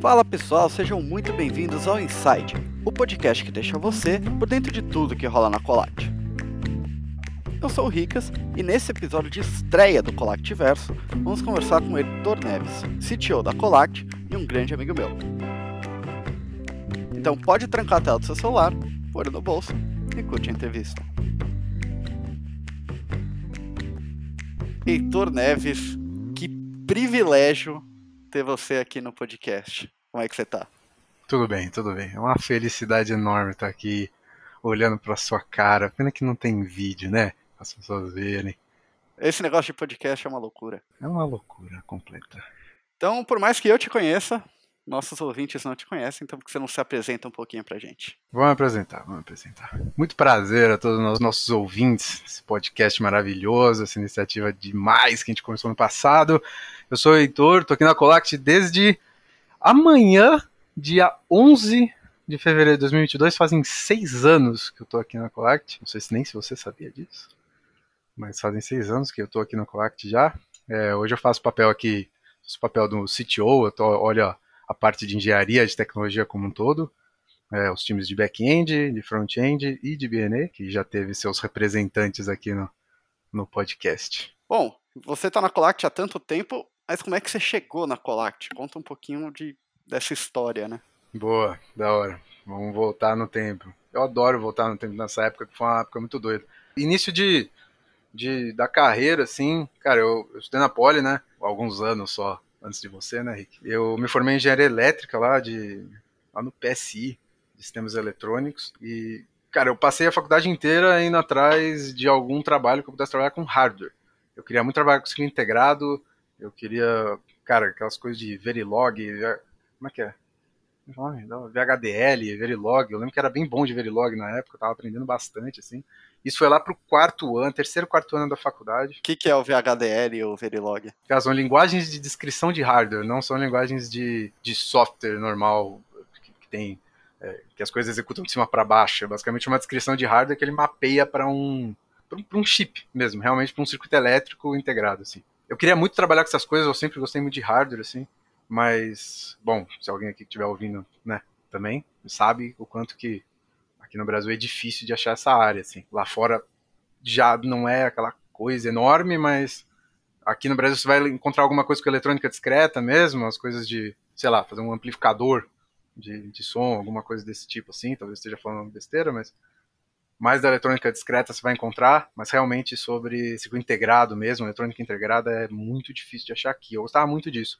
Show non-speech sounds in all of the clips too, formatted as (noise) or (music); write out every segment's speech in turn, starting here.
Fala pessoal, sejam muito bem-vindos ao Inside, o podcast que deixa você por dentro de tudo que rola na Colact. Eu sou o Ricas e nesse episódio de estreia do Colact Verso, vamos conversar com o Heitor Neves, CTO da Colact e um grande amigo meu. Então pode trancar a tela do seu celular, pôr no bolso e curte a entrevista. Heitor Neves, que privilégio ter você aqui no podcast. Como é que você tá? Tudo bem, tudo bem. É uma felicidade enorme estar aqui olhando para sua cara. Pena que não tem vídeo, né? As pessoas verem. Esse negócio de podcast é uma loucura. É uma loucura completa. Então, por mais que eu te conheça, nossos ouvintes não te conhecem, então por que você não se apresenta um pouquinho pra gente? Vamos apresentar, vamos apresentar. Muito prazer a todos os nossos ouvintes, esse podcast maravilhoso, essa iniciativa demais que a gente começou no passado. Eu sou o Heitor, tô aqui na Colact desde amanhã, dia 11 de fevereiro de 2022, fazem seis anos que eu tô aqui na Colact. Não sei se nem se você sabia disso, mas fazem seis anos que eu tô aqui na Colact já. É, hoje eu faço papel aqui, faço papel do CTO, eu tô, olha a parte de engenharia de tecnologia como um todo, é, os times de back-end, de front-end e de BNE, que já teve seus representantes aqui no, no podcast. Bom, você está na Colact há tanto tempo, mas como é que você chegou na Colact? Conta um pouquinho de, dessa história, né? Boa, da hora. Vamos voltar no tempo. Eu adoro voltar no tempo nessa época, que foi uma época muito doida. Início de, de da carreira, assim, cara, eu, eu estudei na Poli, né? Alguns anos só antes de você, né, Rick? Eu me formei em engenharia elétrica lá, de, lá no PSI, de sistemas eletrônicos, e, cara, eu passei a faculdade inteira indo atrás de algum trabalho que eu pudesse trabalhar com hardware. Eu queria muito trabalhar com circuito integrado, eu queria, cara, aquelas coisas de Verilog, como é que é? VHDL, Verilog, eu lembro que era bem bom de Verilog na época, eu tava aprendendo bastante, assim. Isso foi lá pro quarto ano, terceiro, quarto ano da faculdade. O que, que é o VHDL e o Verilog? São linguagens de descrição de hardware, não são linguagens de, de software normal, que, que tem, é, que as coisas executam de cima para baixo. É basicamente uma descrição de hardware que ele mapeia para um, para um chip mesmo, realmente para um circuito elétrico integrado, assim. Eu queria muito trabalhar com essas coisas, eu sempre gostei muito de hardware, assim. Mas, bom, se alguém aqui estiver ouvindo, né, também, sabe o quanto que aqui no Brasil é difícil de achar essa área, assim. Lá fora já não é aquela coisa enorme, mas aqui no Brasil você vai encontrar alguma coisa com eletrônica discreta mesmo, as coisas de, sei lá, fazer um amplificador de, de som, alguma coisa desse tipo assim, talvez esteja falando besteira, mas mais da eletrônica discreta você vai encontrar, mas realmente sobre circuito integrado mesmo, eletrônica integrada é muito difícil de achar aqui. Eu gostava muito disso.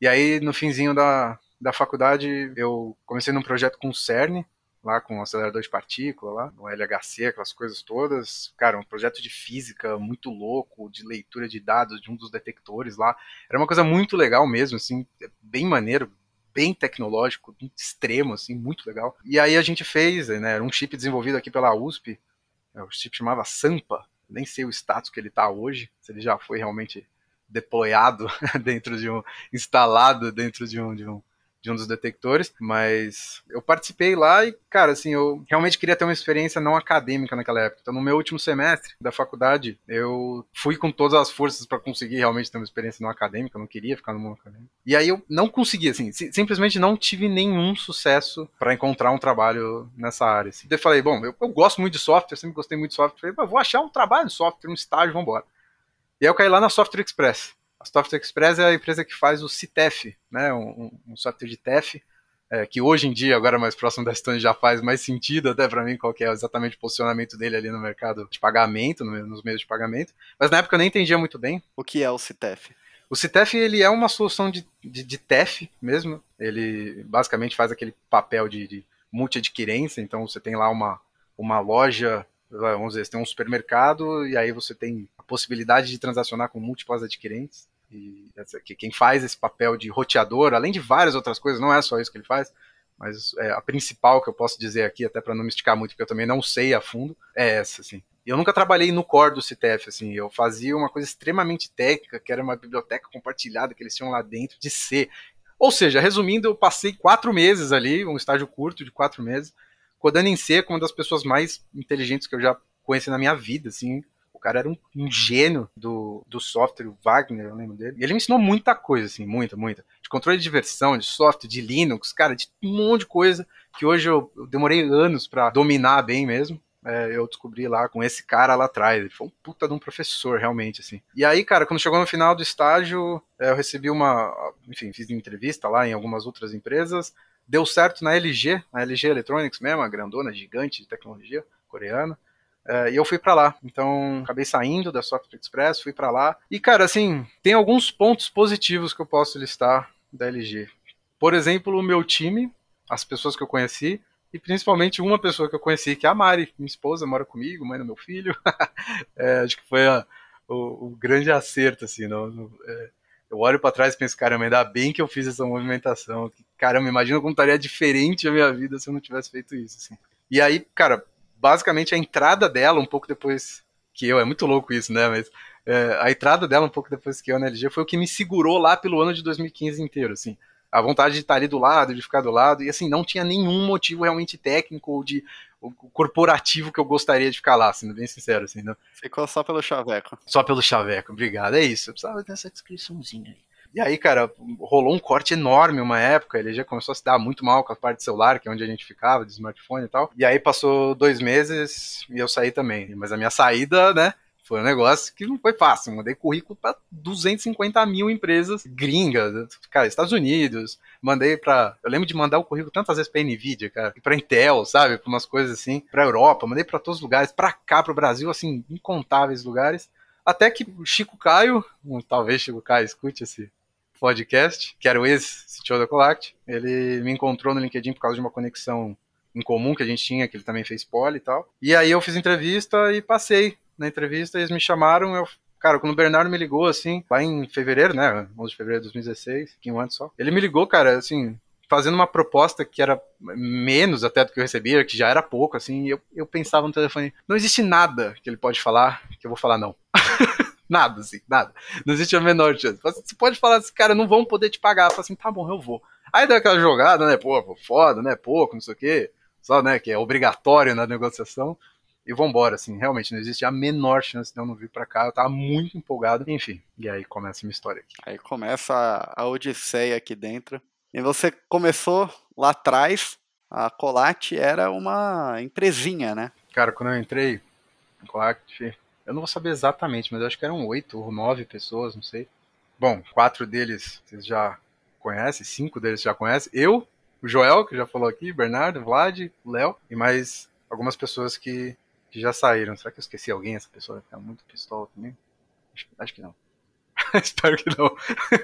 E aí, no finzinho da, da faculdade, eu comecei num projeto com o CERN, lá com o acelerador de partícula, lá no LHC, aquelas coisas todas. Cara, um projeto de física muito louco, de leitura de dados de um dos detectores lá. Era uma coisa muito legal mesmo, assim, bem maneiro, bem tecnológico, extremo, assim, muito legal. E aí a gente fez, né, era um chip desenvolvido aqui pela USP, é, o chip chamava Sampa, nem sei o status que ele está hoje, se ele já foi realmente deployado (laughs) dentro de um, instalado dentro de um, de um, de um dos detectores, mas eu participei lá e, cara, assim, eu realmente queria ter uma experiência não acadêmica naquela época. Então, no meu último semestre da faculdade, eu fui com todas as forças para conseguir realmente ter uma experiência não acadêmica, eu não queria ficar no mundo acadêmico. E aí eu não consegui, assim, simplesmente não tive nenhum sucesso para encontrar um trabalho nessa área. Assim. Eu falei, bom, eu, eu, gosto muito de software, sempre gostei muito de software, falei, vou achar um trabalho de software, um estágio, vambora. E aí eu caí lá na Software Express. A Software Express é a empresa que faz o CTEF, né, um, um software de TEF, é, que hoje em dia, agora mais próximo da Stone, já faz mais sentido até para mim qual é exatamente o posicionamento dele ali no mercado de pagamento, nos meios de pagamento. Mas na época eu nem entendia muito bem. O que é o CTEF? O CTEF ele é uma solução de, de, de TEF mesmo. Ele basicamente faz aquele papel de, de multi-adquirência. Então você tem lá uma, uma loja, vamos dizer, você tem um supermercado e aí você tem a possibilidade de transacionar com múltiplas adquirentes. E que quem faz esse papel de roteador, além de várias outras coisas, não é só isso que ele faz, mas é, a principal que eu posso dizer aqui, até para não me esticar muito, porque eu também não sei a fundo, é essa, assim. Eu nunca trabalhei no core do CTF, assim, eu fazia uma coisa extremamente técnica, que era uma biblioteca compartilhada que eles tinham lá dentro de C. Ou seja, resumindo, eu passei quatro meses ali, um estágio curto de quatro meses, codando em C com uma das pessoas mais inteligentes que eu já conheci na minha vida, assim, cara era um, um, gênio do, do software, o Wagner, eu lembro dele. E ele me ensinou muita coisa, assim, muita, muita. De controle de versão, de software, de Linux, cara, de um monte de coisa que hoje eu, eu demorei anos para dominar bem mesmo. É, eu descobri lá com esse cara lá atrás. Ele foi um puta de um professor, realmente, assim. E aí, cara, quando chegou no final do estágio, é, eu recebi uma. Enfim, fiz uma entrevista lá em algumas outras empresas. Deu certo na LG, na LG Electronics mesmo, a grandona, gigante de tecnologia coreana. É, e eu fui para lá. Então, acabei saindo da Software Express, fui para lá. E, cara, assim, tem alguns pontos positivos que eu posso listar da LG. Por exemplo, o meu time, as pessoas que eu conheci, e principalmente uma pessoa que eu conheci, que é a Mari, minha esposa, mora comigo, mãe do meu filho. (laughs) é, acho que foi a, o, o, grande acerto, assim. No, é, eu olho para trás e penso, caramba, ainda bem que eu fiz essa movimentação. Caramba, imagina como estaria diferente a minha vida se eu não tivesse feito isso, assim. E aí, cara, basicamente a entrada dela, um pouco depois que eu, é muito louco isso, né? Mas é, a entrada dela, um pouco depois que eu na LG, foi o que me segurou lá pelo ano de 2015 inteiro, assim. A vontade de estar ali do lado, de ficar do lado, e assim, não tinha nenhum motivo realmente técnico ou de ou corporativo que eu gostaria de ficar lá, sendo bem sincero, assim, né? Ficou só pelo chaveco. Só pelo chaveco, obrigado, é isso. Eu precisava dessa descriçãozinha aí. E aí, cara, rolou um corte enorme uma época, ele já começou a se dar muito mal com a parte celular, que é onde a gente ficava, de smartphone e tal. E aí passou dois meses e eu saí também. Mas a minha saída, né, foi um negócio que não foi fácil. Mandei currículo para 250 mil empresas gringas, cara, Estados Unidos. Mandei para, eu lembro de mandar o currículo tantas vezes para Nvidia, cara, para Intel, sabe, para umas coisas assim, para Europa. Mandei para todos os lugares, para cá, para o Brasil, assim, incontáveis lugares. Até que o Chico Caio, talvez Chico Caio escute esse podcast, que era o ex-CTO da Colact. Ele me encontrou no LinkedIn por causa de uma conexão em comum que a gente tinha, que ele também fez poli e tal. E aí eu fiz entrevista e passei na entrevista, eles me chamaram, eu Cara, quando o Bernardo me ligou, assim, lá em fevereiro, né? 11 de fevereiro de 2016, um ano só. Ele me ligou, cara, assim, fazendo uma proposta que era menos até do que eu recebia, que já era pouco, assim, eu, eu pensava no telefone, não existe nada que ele pode falar que eu vou falar não. (laughs) Nada, assim, nada. Não existe a menor chance. Você pode falar assim, cara, não vão poder te pagar. Fala assim, tá bom, eu vou. Aí dá aquela jogada, né? Pô, foda, né? Pouco, não sei o quê. Só, né? Que é obrigatório na negociação. E vambora, assim, realmente, não existe a menor chance de eu não vir pra cá. Eu tava muito empolgado. Enfim, e aí começa a minha história aqui. Aí começa a, a odisseia aqui dentro. E você começou lá atrás, a Colate era uma empresinha, né? Cara, quando eu entrei, Colate eu não vou saber exatamente, mas eu acho que eram oito ou nove pessoas, não sei. Bom, quatro deles vocês já conhecem, cinco deles já conhecem. Eu, o Joel, que já falou aqui, Bernardo, Vlad, Léo, e mais algumas pessoas que, que já saíram. Será que eu esqueci alguém? Essa pessoa ficar muito pistola também? Acho, acho que não. (laughs) Espero que não.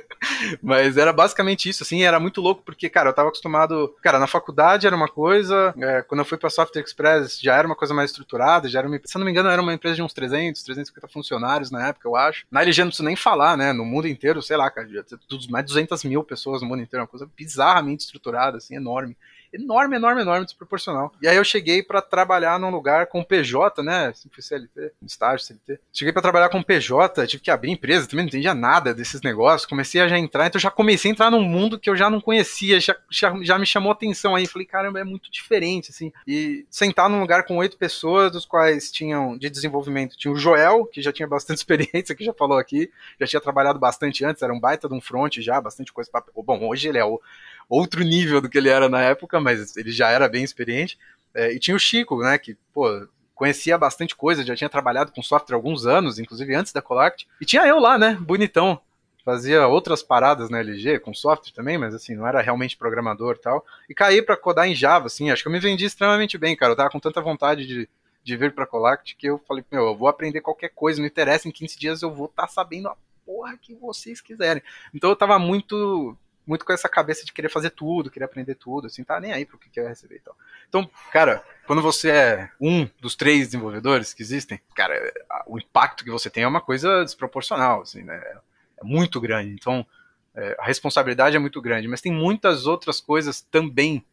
(laughs) Mas era basicamente isso, assim, era muito louco, porque, cara, eu tava acostumado. Cara, na faculdade era uma coisa, é, quando eu fui pra Software Express já era uma coisa mais estruturada, já era uma, se eu não me engano, era uma empresa de uns 300, 350 funcionários na época, eu acho. Na LG não preciso nem falar, né? No mundo inteiro, sei lá, cara, mais de 200 mil pessoas no mundo inteiro, uma coisa bizarramente estruturada, assim, enorme enorme, enorme, enorme, desproporcional. E aí eu cheguei para trabalhar num lugar com PJ, né? Assim, fui CLT, estágio CLT. Cheguei para trabalhar com PJ, tive que abrir empresa, também não entendia nada desses negócios. Comecei a já entrar, então já comecei a entrar num mundo que eu já não conhecia, já, já, já me chamou atenção aí. Falei, caramba, é muito diferente, assim. E sentar num lugar com oito pessoas, dos quais tinham de desenvolvimento, tinha o Joel, que já tinha bastante (laughs) experiência, que já falou aqui, já tinha trabalhado bastante antes, era um baita de um front já, bastante coisa pra... Bom, hoje ele é o outro nível do que ele era na época, mas ele já era bem experiente. É, e tinha o Chico, né, que, pô, conhecia bastante coisa, já tinha trabalhado com software há alguns anos, inclusive antes da Colact. E tinha eu lá, né, bonitão, fazia outras paradas na LG, com software também, mas assim, não era realmente programador e tal. E caí para codar em Java, assim, acho que eu me vendi extremamente bem, cara. Eu tava com tanta vontade de, de vir pra Colact que eu falei, meu, eu vou aprender qualquer coisa, não interessa, em 15 dias eu vou estar tá sabendo a porra que vocês quiserem. Então eu tava muito muito com essa cabeça de querer fazer tudo, querer aprender tudo, assim, tá nem aí pro que quer receber e tal. Então, cara, quando você é um dos três desenvolvedores que existem, cara, o impacto que você tem é uma coisa desproporcional, assim, né? É muito grande. Então, é, a responsabilidade é muito grande, mas tem muitas outras coisas também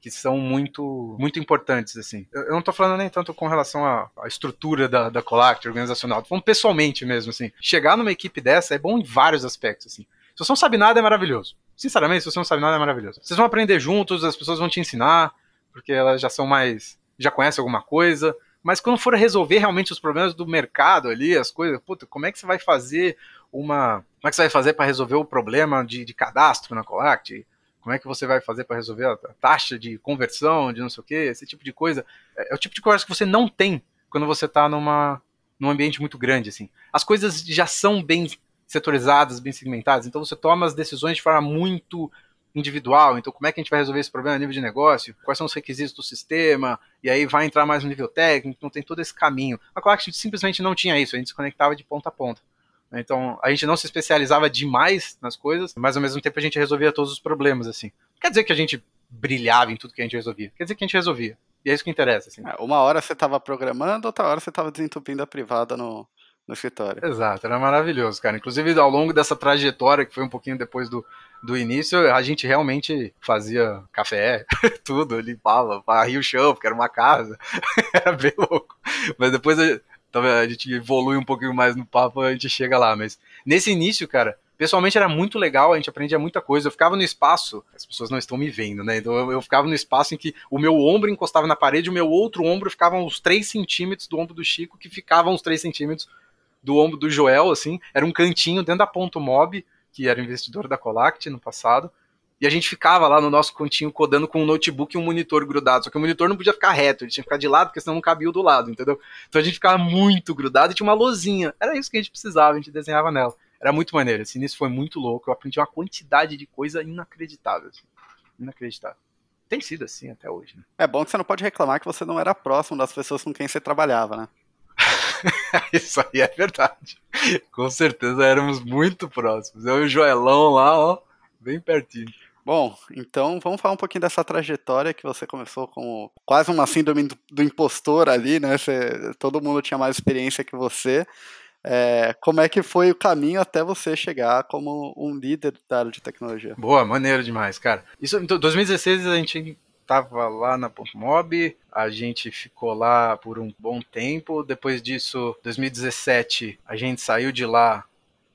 que são muito muito importantes, assim. Eu, não tô falando nem tanto com relação à, à estrutura da, da Colact organizacional, tô falando pessoalmente mesmo, assim. Chegar numa equipe dessa é bom em vários aspectos, assim. Se você não sabe nada, é maravilhoso. Sinceramente, se você não sabe nada, é maravilhoso. Vocês vão aprender juntos, as pessoas vão te ensinar, porque elas já são mais. já conhecem alguma coisa. Mas quando for resolver realmente os problemas do mercado ali, as coisas, puta, como é que você vai fazer uma. Como é que você vai fazer para resolver o problema de, de cadastro na Colact? Como é que você vai fazer para resolver a taxa de conversão, de não sei o que, esse tipo de coisa? É, é o tipo de coisa que você não tem quando você está numa, num ambiente muito grande, assim. As coisas já são bem setorizadas, bem segmentadas, então você toma as decisões de forma muito individual. Então, como é que a gente vai resolver esse problema a nível de negócio? Quais são os requisitos do sistema? E aí vai entrar mais no nível técnico, então tem todo esse caminho. A Colact simplesmente não tinha isso, a gente se conectava de ponta a ponta. Então, a gente não se especializava demais nas coisas, mas ao mesmo tempo a gente resolvia todos os problemas, assim. Quer dizer que a gente brilhava em tudo que a gente resolvia. Quer dizer que a gente resolvia. E é isso que interessa, assim. É, uma hora você estava programando, outra hora você estava desentupindo a privada no, no escritório. Exato, era maravilhoso, cara. Inclusive, ao longo dessa trajetória, que foi um pouquinho depois do, do início, a gente realmente fazia café, (laughs) tudo, limpava, varria o chão, porque era uma casa. (laughs) era bem louco. Mas depois talvez a gente evolui um pouquinho mais no papo, a gente chega lá. Mas nesse início, cara, pessoalmente era muito legal, a gente aprendia muita coisa. Eu ficava no espaço, as pessoas não estão me vendo, né? Então eu, eu ficava no espaço em que o meu ombro encostava na parede, o meu outro ombro ficava uns 3 centímetros do ombro do Chico, que ficava uns 3 centímetros do ombro do Joel, assim. Era um cantinho dentro da Ponto Mob, que era investidor da Colact no passado. E a gente ficava lá no nosso cantinho codando com um notebook e um monitor grudado. Só que o monitor não podia ficar reto, ele tinha que ficar de lado, porque senão não cabia o do lado, entendeu? Então a gente ficava muito grudado e tinha uma lozinha. Era isso que a gente precisava, a gente desenhava nela. Era muito maneiro. Esse início foi muito louco. Eu aprendi uma quantidade de coisa inacreditável. Assim. Inacreditável. Tem sido assim até hoje, né? É bom que você não pode reclamar que você não era próximo das pessoas com quem você trabalhava, né? (laughs) Isso aí é verdade. Com certeza éramos muito próximos. Eu e o Joelão lá, ó, bem pertinho. Bom, então vamos falar um pouquinho dessa trajetória que você começou com quase uma síndrome do, do impostor ali, né? Você, todo mundo tinha mais experiência que você. É, como é que foi o caminho até você chegar como um líder da área de tecnologia? Boa, maneiro demais, cara. Isso, em então, 2016 a gente estava lá na Mob, a gente ficou lá por um bom tempo. Depois disso, 2017, a gente saiu de lá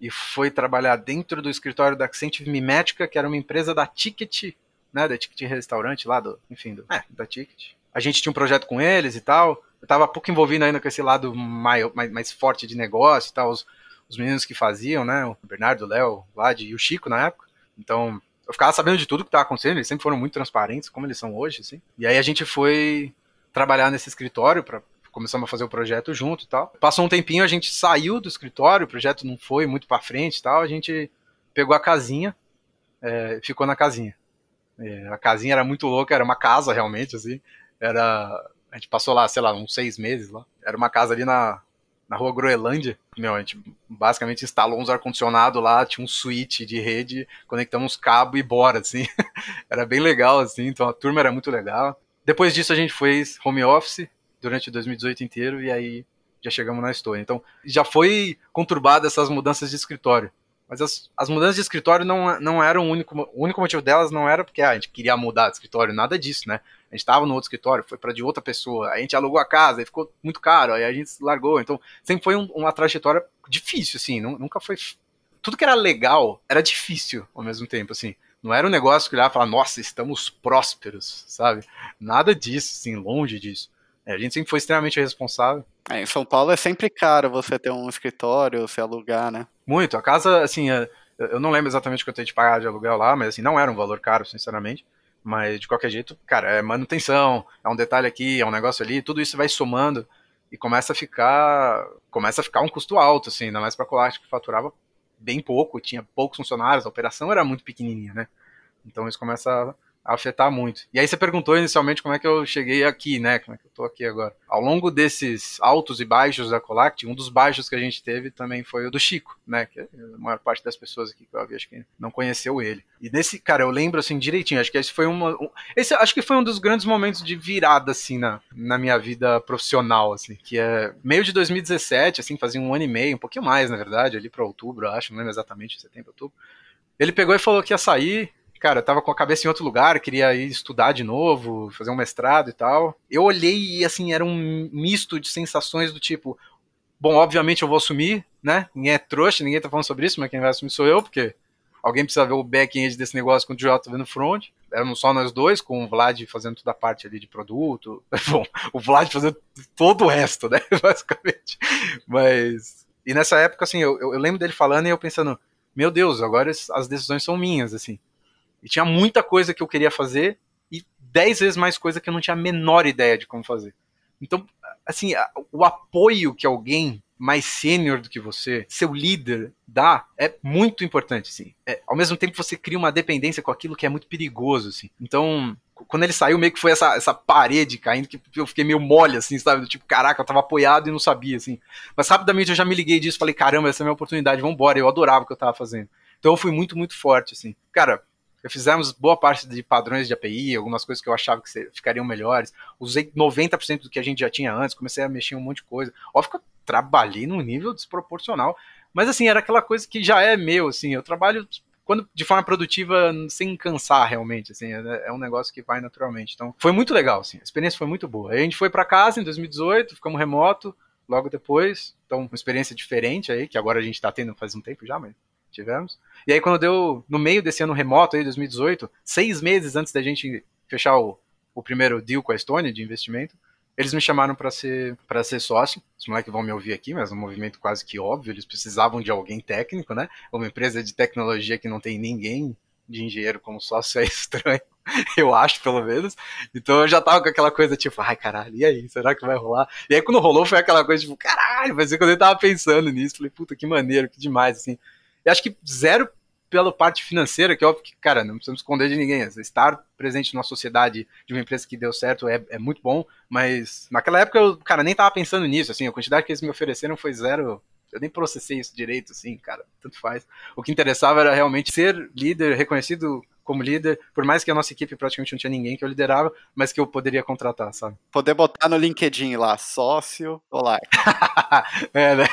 e foi trabalhar dentro do escritório da Accenture Mimética, que era uma empresa da Ticket, né, da Ticket Restaurante lá, do, enfim, do, é, da Ticket. A gente tinha um projeto com eles e tal. Eu estava pouco envolvido ainda com esse lado mais, mais, mais forte de negócio e tal, os, os meninos que faziam, né, o Bernardo, o Léo, o Vlad e o Chico na época. Então, eu ficava sabendo de tudo que estava acontecendo, eles sempre foram muito transparentes, como eles são hoje, assim. E aí a gente foi trabalhar nesse escritório para começamos a fazer o projeto junto e tal. Passou um tempinho, a gente saiu do escritório, o projeto não foi muito para frente e tal, a gente pegou a casinha, é, ficou na casinha. É, a casinha era muito louca, era uma casa realmente, assim. Era, a gente passou lá, sei lá, uns seis meses lá. Era uma casa ali na, na rua Groenlândia. Meu, a gente basicamente instalou uns ar-condicionado lá, tinha um switch de rede, conectamos cabo e bora, assim. (laughs) era bem legal, assim, então a turma era muito legal. Depois disso a gente fez home office, durante 2018 inteiro e aí já chegamos na Estônia. Então, já foi conturbada essas mudanças de escritório. Mas as, as mudanças de escritório não, não eram o único, o único motivo delas não era porque ah, a gente queria mudar de escritório, nada disso, né? A gente estava no outro escritório, foi para de outra pessoa, a gente alugou a casa, e ficou muito caro, aí a gente largou. Então, sempre foi um, uma trajetória difícil, assim, nunca foi. Tudo que era legal era difícil ao mesmo tempo, assim. Não era um negócio que olhava e falava, nossa, estamos prósperos, sabe? Nada disso, assim, longe disso. É, a gente sempre foi extremamente responsável. É, em São Paulo é sempre caro você ter um escritório, se alugar, né? Muito. A casa, assim, é, eu não lembro exatamente quanto a gente pagava de aluguel lá, mas assim, não era um valor caro, sinceramente. Mas de qualquer jeito, cara, é manutenção, é um detalhe aqui, é um negócio ali, tudo isso vai somando e começa a ficar. Começa a ficar um custo alto, assim, ainda mais pra Colarte que faturava bem pouco, tinha poucos funcionários, a operação era muito pequenininha, né? Então isso começa afetar muito. E aí você perguntou inicialmente como é que eu cheguei aqui, né? Como é que eu tô aqui agora. Ao longo desses altos e baixos da Colact, um dos baixos que a gente teve também foi o do Chico, né? Que a maior parte das pessoas aqui que eu vi, acho que não conheceu ele. E nesse, cara, eu lembro assim direitinho, acho que esse foi uma. Um, esse acho que foi um dos grandes momentos de virada, assim, na, na minha vida profissional, assim, que é meio de 2017, assim, fazia um ano e meio, um pouquinho mais, na verdade, ali para outubro, acho, não lembro exatamente, setembro, outubro. Ele pegou e falou que ia sair, cara, eu tava com a cabeça em outro lugar, queria ir estudar de novo, fazer um mestrado e tal. Eu olhei e, assim, era um misto de sensações do tipo, bom, obviamente eu vou assumir, né? Ninguém é trouxa, ninguém tá falando sobre isso, mas quem vai assumir sou eu, porque alguém precisa ver o back-end desse negócio com o Jota vendo front. Éramos só nós dois, com o Vlad fazendo toda a parte ali de produto. (laughs) Bom, o Vlad fazendo todo o resto, né? (laughs) Basicamente. Mas. E nessa época, assim, eu, eu lembro dele falando e eu pensando, meu Deus, agora as decisões são minhas, assim. E tinha muita coisa que eu queria fazer e dez vezes mais coisa que eu não tinha a menor ideia de como fazer. Então, assim, o apoio que alguém mais sênior do que você, seu líder, dá, é muito importante, assim. É, ao mesmo tempo você cria uma dependência com aquilo que é muito perigoso, assim. Então, quando ele saiu, meio que foi essa, essa parede caindo que eu fiquei meio mole, assim, sabe? Tipo, caraca, eu tava apoiado e não sabia, assim. Mas rapidamente eu já me liguei disso, falei, caramba, essa é a minha oportunidade, vambora. Eu adorava o que eu tava fazendo. Então eu fui muito, muito forte, assim. Cara, fizemos boa parte de padrões de API, algumas coisas que eu achava que ficariam melhores. Usei 90% do que a gente já tinha antes, comecei a mexer em um monte de coisa. Óbvio que eu trabalhei num nível desproporcional, mas assim, era aquela coisa que já é meu, assim, eu trabalho quando de forma produtiva sem cansar realmente, assim, é, é um negócio que vai naturalmente. Então, foi muito legal, assim, a experiência foi muito boa. Aí a gente foi para casa em 2018, ficamos remoto logo depois, então uma experiência diferente aí, que agora a gente tá tendo faz um tempo já, mas tivemos. E aí, quando deu no meio desse ano remoto, aí, 2018, seis meses antes da gente fechar o, o primeiro deal com a Estônia de investimento, eles me chamaram para ser para ser sócio. Os moleques vão me ouvir aqui, mas é um movimento quase que óbvio. Eles precisavam de alguém técnico, né? Uma empresa de tecnologia que não tem ninguém de engenheiro como sócio é (laughs) estranho, eu acho, pelo menos. Então eu já tava com aquela coisa tipo, ai caralho, e aí, será que vai rolar? E aí quando rolou foi aquela coisa tipo, caralho, mas quando eu tava pensando nisso, falei, puta que maneiro, que demais, assim. E acho que zero pela parte financeira, que é óbvio que, cara, não precisamos esconder de ninguém. Estar presente numa sociedade de uma empresa que deu certo é, é muito bom, mas naquela época eu, cara, nem tava pensando nisso, assim, a quantidade que eles me ofereceram foi zero. Eu nem processei isso direito, assim, cara, tanto faz. O que interessava era realmente ser líder, reconhecido como líder, por mais que a nossa equipe praticamente não tinha ninguém que eu liderava, mas que eu poderia contratar, sabe? Poder botar no LinkedIn lá, sócio, olá. (laughs) é, né?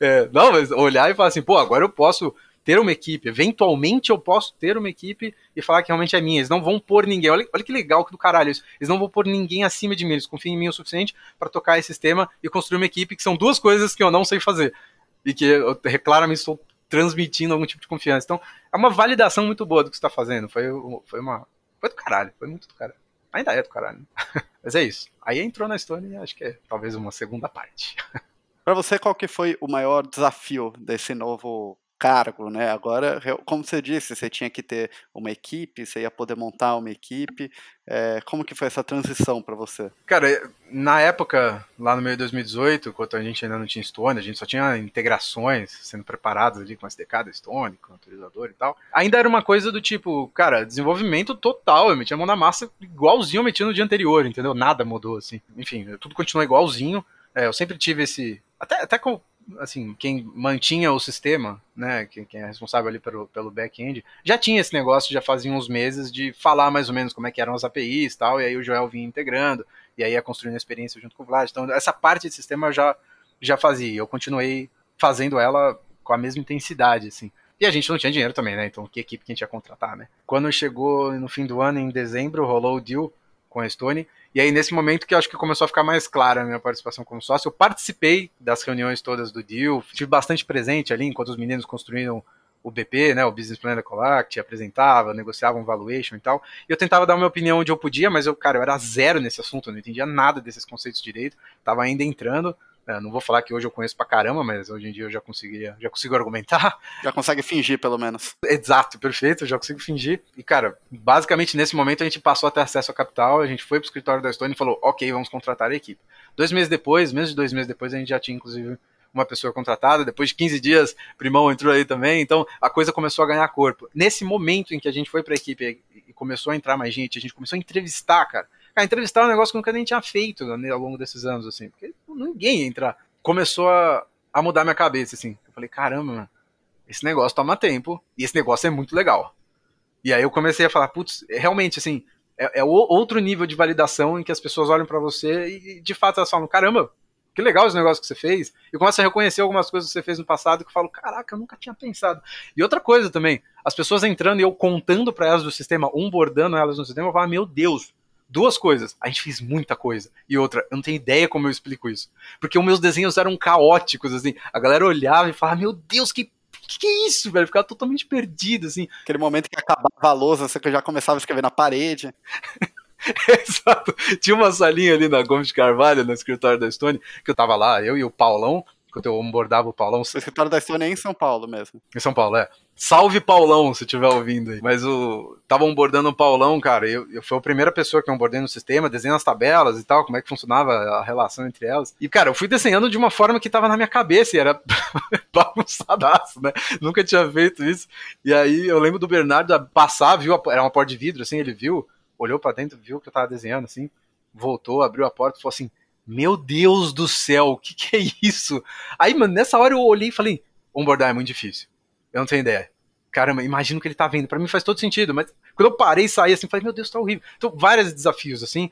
É, não, mas olhar e falar assim, pô, agora eu posso ter uma equipe, eventualmente eu posso ter uma equipe e falar que realmente é minha. Eles não vão pôr ninguém. Olha, olha que legal que do caralho isso. Eles não vão pôr ninguém acima de mim. Eles confiam em mim o suficiente para tocar esse sistema e construir uma equipe que são duas coisas que eu não sei fazer. E que eu claramente estou transmitindo algum tipo de confiança. Então, é uma validação muito boa do que você está fazendo. Foi, foi uma. Foi do caralho. Foi muito do caralho. Ainda é do caralho. (laughs) Mas é isso. Aí entrou na Stone e acho que é talvez uma segunda parte. (laughs) Para você, qual que foi o maior desafio desse novo cargo, né? Agora, como você disse, você tinha que ter uma equipe, você ia poder montar uma equipe. É, como que foi essa transição para você? Cara, na época, lá no meio de 2018, quando a gente ainda não tinha Stone, a gente só tinha integrações sendo preparadas ali com a SDK da Stone, com o autorizador e tal. Ainda era uma coisa do tipo, cara, desenvolvimento total, eu metia a mão na massa igualzinho eu metia no dia anterior, entendeu? Nada mudou, assim. Enfim, tudo continuou igualzinho. É, eu sempre tive esse... Até, até com assim, quem mantinha o sistema, né, quem, quem é responsável ali pelo, pelo back-end, já tinha esse negócio, já fazia uns meses de falar mais ou menos como é que eram as APIs e tal, e aí o Joel vinha integrando, e aí ia construindo a experiência junto com o Vlad. Então, essa parte de sistema eu já, já fazia, eu continuei fazendo ela com a mesma intensidade, assim. E a gente não tinha dinheiro também, né, então que equipe que a gente ia contratar, né. Quando chegou no fim do ano, em dezembro, rolou o deal com a Stone, e aí, nesse momento que eu acho que começou a ficar mais clara a minha participação como sócio, eu participei das reuniões todas do deal, tive bastante presente ali enquanto os meninos construíram o BP, né, o Business Plan da Colact, apresentava, negociava um valuation e tal. E eu tentava dar uma opinião onde eu podia, mas eu, cara, eu era zero nesse assunto, eu não entendia nada desses conceitos direito, tava ainda entrando. É, não vou falar que hoje eu conheço pra caramba, mas hoje em dia eu já conseguiria, já consigo argumentar. (laughs) Já consegue fingir, pelo menos. Exato, perfeito, já consigo fingir. E, cara, basicamente nesse momento a gente passou a ter acesso ao capital, a gente foi pro escritório da Stone e falou, ok, vamos contratar a equipe. Dois meses depois, menos de dois meses depois, a gente já tinha, inclusive, uma pessoa contratada. Depois de 15 dias, Primão entrou aí também. Então, a coisa começou a ganhar corpo. Nesse momento em que a gente foi pra equipe e começou a entrar mais gente, a gente começou a entrevistar, cara. Cara, entrevistar um negócio que nunca nem tinha feito né, ao longo desses anos, assim. Porque ninguém ia entrar começou a, a mudar minha cabeça, assim. Eu falei, caramba, mano, esse negócio toma tempo e esse negócio é muito legal. E aí eu comecei a falar, putz, é realmente, assim, é, é outro nível de validação em que as pessoas olham para você e de fato elas falam, caramba, que legal esse negócio que você fez. E começa a reconhecer algumas coisas que você fez no passado que eu falo, caraca, eu nunca tinha pensado. E outra coisa também, as pessoas entrando e eu contando para elas do sistema, um bordando elas no sistema, eu falo, meu Deus, Duas coisas, a gente fez muita coisa. E outra, eu não tenho ideia como eu explico isso. Porque os meus desenhos eram caóticos, assim. A galera olhava e falava, meu Deus, que que, que é isso, velho? Eu ficava totalmente perdido, assim. (laughs) Aquele momento que acabava a lousa, você já começava a escrever na parede. (laughs) Exato. Tinha uma salinha ali na Gomes de Carvalho, no escritório da Stone, que eu tava lá, eu e o Paulão, quando eu onboardava o Paulão. O escritório da Stone é em São Paulo mesmo. Em São Paulo, é. Salve Paulão, se estiver ouvindo aí. Mas o. Tava onboardando o Paulão, cara. Eu, eu fui a primeira pessoa que eu onboardei no sistema, desenhando as tabelas e tal, como é que funcionava a relação entre elas. E, cara, eu fui desenhando de uma forma que tava na minha cabeça e era (laughs) bagunçadaço, né? Nunca tinha feito isso. E aí eu lembro do Bernardo passar, viu, era uma porta de vidro, assim, ele viu, olhou para dentro, viu que eu tava desenhando, assim, voltou, abriu a porta e falou assim: Meu Deus do céu, o que, que é isso? Aí, mano, nessa hora eu olhei e falei: Onboardar é muito difícil. Eu não tenho ideia. Caramba, imagino que ele tá vendo. Para mim faz todo sentido, mas quando eu parei e saí assim, falei, meu Deus, tá horrível. Então, vários desafios, assim,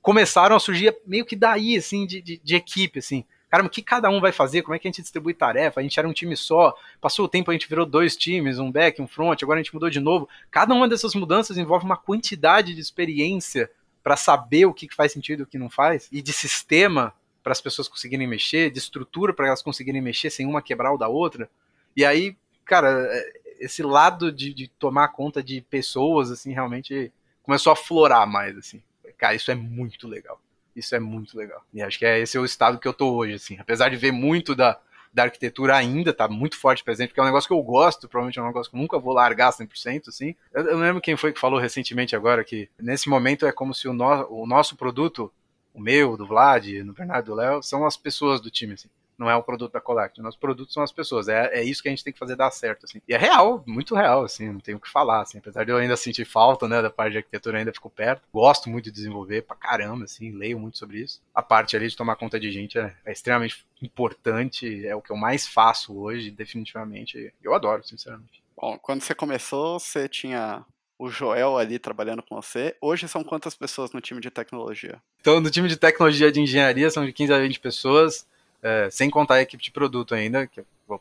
começaram a surgir meio que daí, assim, de, de, de equipe, assim. Caramba, o que cada um vai fazer? Como é que a gente distribui tarefa? A gente era um time só, passou o tempo, a gente virou dois times, um back, um front, agora a gente mudou de novo. Cada uma dessas mudanças envolve uma quantidade de experiência para saber o que faz sentido e o que não faz, e de sistema para as pessoas conseguirem mexer, de estrutura para elas conseguirem mexer sem uma quebrar o da outra. E aí cara, é, esse lado de, de, tomar conta de pessoas, assim, realmente começou a florar mais, assim. Cara, isso é muito legal. Isso é muito legal. E acho que é esse é o estado que eu tô hoje, assim. Apesar de ver muito da, da arquitetura ainda, tá muito forte presente, porque é um negócio que eu gosto, provavelmente é um negócio que eu nunca vou largar 100%, assim. Eu, eu lembro quem foi que falou recentemente agora que nesse momento é como se o, no, o nosso produto, o meu, do Vlad, no Bernardo, do Léo, são as pessoas do time, assim não é o produto da Collect. Nosso produto são as pessoas. É, é isso que a gente tem que fazer dar certo, assim. E é real, muito real, assim, não tenho o que falar, assim. Apesar de eu ainda sentir falta, né, da parte de arquitetura, ainda fico perto. Gosto muito de desenvolver pra caramba, assim, leio muito sobre isso. A parte ali de tomar conta de gente é, é extremamente importante, é o que eu mais faço hoje, definitivamente. Eu adoro, sinceramente. Bom, quando você começou, você tinha o Joel ali trabalhando com você. Hoje são quantas pessoas no time de tecnologia? Então, no time de tecnologia de engenharia são de 15 a 20 pessoas é, sem contar a equipe de produto ainda, que eu vou,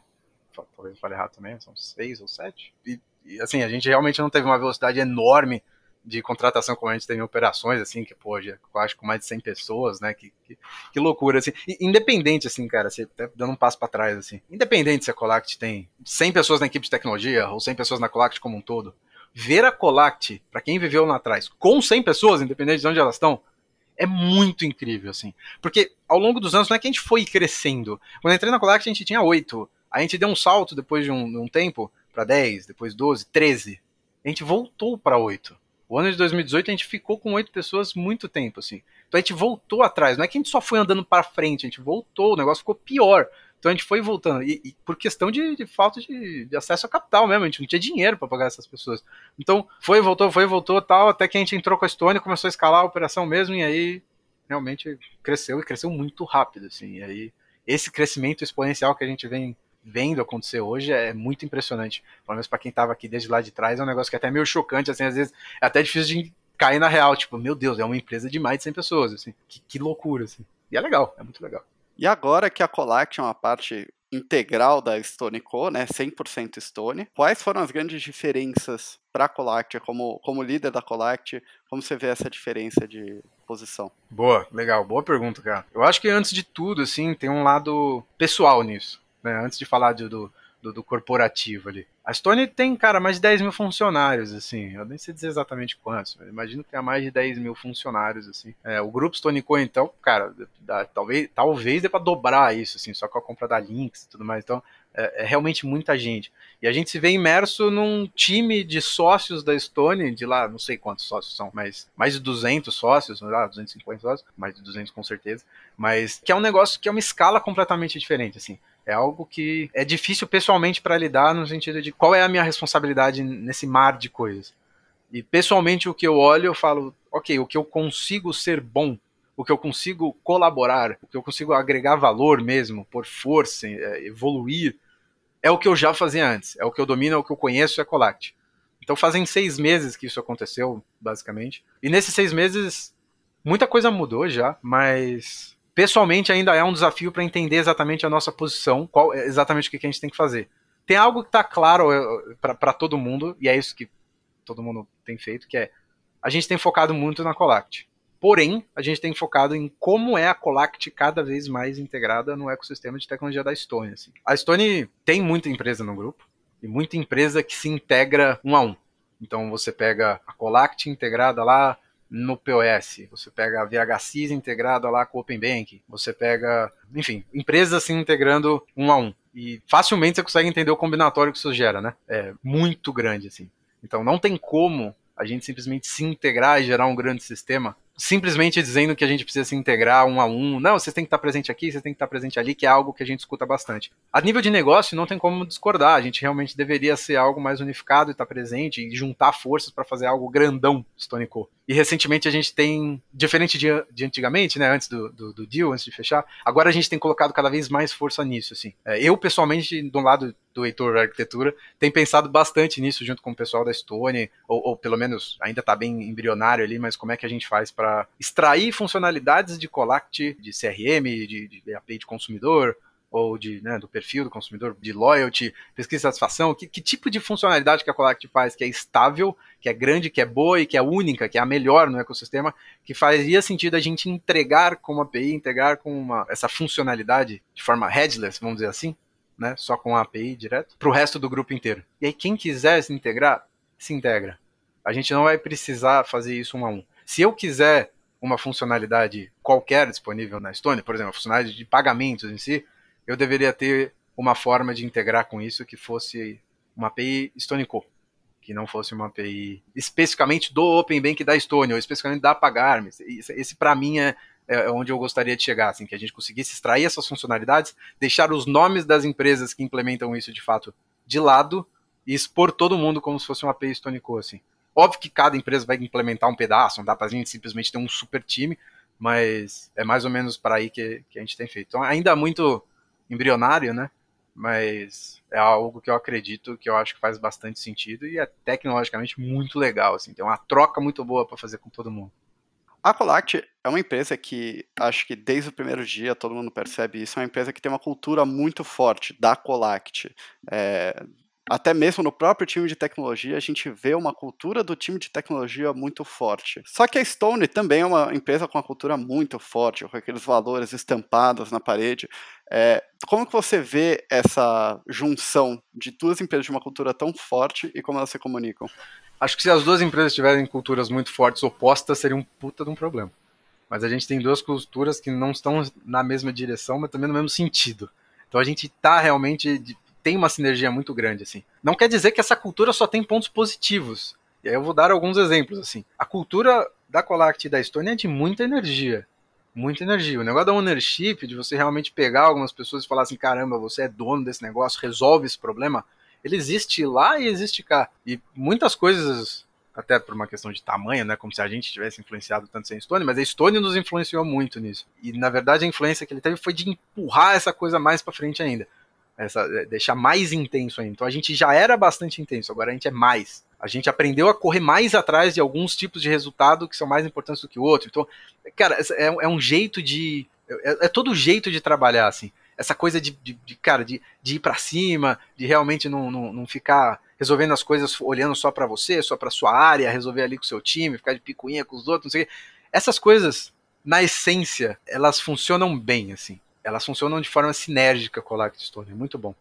talvez eu fale errado também, são seis ou sete. E, e, assim, a gente realmente não teve uma velocidade enorme de contratação como a gente teve em operações, assim, que, pô, já, acho com mais de 100 pessoas, né, que, que, que loucura, assim, e, independente, assim, cara, você tá dando um passo para trás, assim, independente se a Colact tem 100 pessoas na equipe de tecnologia ou 100 pessoas na Colact como um todo, ver a Colact, para quem viveu lá atrás, com 100 pessoas, independente de onde elas estão, é muito incrível, assim. Porque ao longo dos anos não é que a gente foi crescendo. Quando eu entrei na Colact a gente tinha 8. A gente deu um salto depois de um, um tempo para 10, depois 12, 13. A gente voltou para 8. O ano de 2018 a gente ficou com 8 pessoas muito tempo, assim. Então a gente voltou atrás. Não é que a gente só foi andando para frente, a gente voltou, o negócio ficou pior. Então a gente foi voltando. E, e por questão de, de falta de, de, acesso a capital mesmo, a gente não tinha dinheiro para pagar essas pessoas. Então foi, voltou, foi, voltou, tal, até que a gente entrou com a Stone, começou a escalar a operação mesmo, e aí realmente cresceu e cresceu muito rápido, assim. E aí esse crescimento exponencial que a gente vem vendo acontecer hoje é muito impressionante. Pelo menos para quem estava aqui desde lá de trás, é um negócio que é até meio chocante, assim, às vezes é até difícil de cair na real, tipo, meu Deus, é uma empresa de mais de 100 pessoas, assim. Que, que loucura, assim. E é legal, é muito legal. E agora que a Collect é uma parte integral da Stone Co, né, 100% Stone, quais foram as grandes diferenças para a Collect como, como líder da Collect? Como você vê essa diferença de posição? Boa, legal, boa pergunta, cara. Eu acho que antes de tudo, assim, tem um lado pessoal nisso. Né? Antes de falar de, do, do, do, corporativo ali. A Stone tem, cara, mais de 10 mil funcionários, assim. Eu nem sei dizer exatamente quantos, mas imagino que tenha mais de 10 mil funcionários, assim. É, o grupo Stone Co, então, cara, dá, talvez, talvez dê pra dobrar isso, assim, só com a compra da Lynx e tudo mais. Então, é, é, realmente muita gente. E a gente se vê imerso num time de sócios da Stone, de lá, não sei quantos sócios são, mas mais de 200 sócios, lá, 250 sócios, mais de 200 com certeza, mas que é um negócio que é uma escala completamente diferente, assim. É algo que é difícil pessoalmente para lidar no sentido de qual é a minha responsabilidade nesse mar de coisas. E pessoalmente o que eu olho, eu falo, ok, o que eu consigo ser bom, o que eu consigo colaborar, o que eu consigo agregar valor mesmo, por força, é, evoluir, é o que eu já fazia antes. É o que eu domino, é o que eu conheço, é Colact. Então fazem seis meses que isso aconteceu, basicamente. E nesses seis meses, muita coisa mudou já, mas pessoalmente ainda é um desafio para entender exatamente a nossa posição, qual é exatamente o que a gente tem que fazer. Tem algo que está claro eh, para todo mundo, e é isso que todo mundo tem feito, que é a gente tem focado muito na Colact. Porém, a gente tem focado em como é a Colact cada vez mais integrada no ecossistema de tecnologia da Stone. Assim. A Stone tem muita empresa no grupo, e muita empresa que se integra um a um. Então você pega a Colact integrada lá no POS, você pega a VHSIS integrada lá com o Open Bank, você pega, enfim, empresas se integrando um a um. E facilmente você consegue entender o combinatório que isso gera, né? É muito grande, assim. Então não tem como a gente simplesmente se integrar e gerar um grande sistema simplesmente dizendo que a gente precisa se integrar um a um. Não, você tem que estar presente aqui, você tem que estar presente ali, que é algo que a gente escuta bastante. A nível de negócio, não tem como discordar. A gente realmente deveria ser algo mais unificado e estar presente e juntar forças para fazer algo grandão, Stone Co. E recentemente a gente tem, diferente de, de antigamente, né, antes do, do, do, deal, antes de fechar, agora a gente tem colocado cada vez mais força nisso, assim. É, eu, pessoalmente, do lado do Heitor Arquitetura, tem pensado bastante nisso junto com o pessoal da Stone, ou, ou pelo menos ainda está bem embrionário ali, mas como é que a gente faz para extrair funcionalidades de Collect, de CRM, de, de API de consumidor, ou de, né, do perfil do consumidor, de loyalty, pesquisa de satisfação, que, que, tipo de funcionalidade que a Collect faz que é estável, que é grande, que é boa e que é única, que é a melhor no ecossistema, que faria sentido a gente entregar como API, integrar com uma, essa funcionalidade de forma headless, vamos dizer assim, né, só com a API direto, para o resto do grupo inteiro. E aí quem quiser se integrar, se integra. A gente não vai precisar fazer isso um a um. Se eu quiser uma funcionalidade qualquer disponível na Stone, por exemplo, a funcionalidade de pagamentos em si, eu deveria ter uma forma de integrar com isso que fosse uma API StoneCo, que não fosse uma API especificamente do Open Bank da Stone, ou especificamente da Pagarme. Esse, esse para mim é, é onde eu gostaria de chegar, assim, que a gente conseguisse extrair essas funcionalidades, deixar os nomes das empresas que implementam isso de fato de lado e expor todo mundo como se fosse uma API StoneCo, assim. Óbvio que cada empresa vai implementar um pedaço, não dá pra gente simplesmente ter um super time, mas é mais ou menos para aí que, que a gente tem feito. Então, ainda muito embrionário, né? Mas é algo que eu acredito que eu acho que faz bastante sentido e é tecnologicamente muito legal, assim. Tem uma troca muito boa para fazer com todo mundo. A Colact é uma empresa que acho que desde o primeiro dia todo mundo percebe isso. É uma empresa que tem uma cultura muito forte da Colact. É, até mesmo no próprio time de tecnologia, a gente vê uma cultura do time de tecnologia muito forte. Só que a Stone também é uma empresa com uma cultura muito forte, com aqueles valores estampados na parede. É, como que você vê essa junção de duas empresas de uma cultura tão forte e como elas se comunicam? Acho que se as duas empresas tiverem culturas muito fortes opostas, seria um puta de um problema. Mas a gente tem duas culturas que não estão na mesma direção, mas também no mesmo sentido. Então a gente está realmente tem uma sinergia muito grande, assim. Não quer dizer que essa cultura só tem pontos positivos. E aí eu vou dar alguns exemplos, assim. A cultura da Colact e da Estônia é de muita energia. Muita energia. O negócio da ownership, de você realmente pegar algumas pessoas e falar assim, caramba, você é dono desse negócio, resolve esse problema, ele existe lá e existe cá. E muitas coisas, até por uma questão de tamanho, né, como se a gente tivesse influenciado tanto sem Stone, mas a Stone nos influenciou muito nisso. E na verdade a influência que ele teve foi de empurrar essa coisa mais para frente ainda essa, é, deixar mais intenso ainda. Então a gente já era bastante intenso, agora a gente é mais. A gente aprendeu a correr mais atrás de alguns tipos de resultado que são mais importantes do que o outro. Então, cara, é, é um jeito de. É, é, todo jeito de trabalhar, assim. Essa coisa de, de, de cara, de, de ir para cima, de realmente não, não, não ficar resolvendo as coisas olhando só para você, só para sua área, resolver ali com o seu time, ficar de picuinha com os outros, não sei o quê. Essas coisas, na essência, elas funcionam bem, assim. Elas funcionam de forma sinérgica com o Light Stone, é muito bom.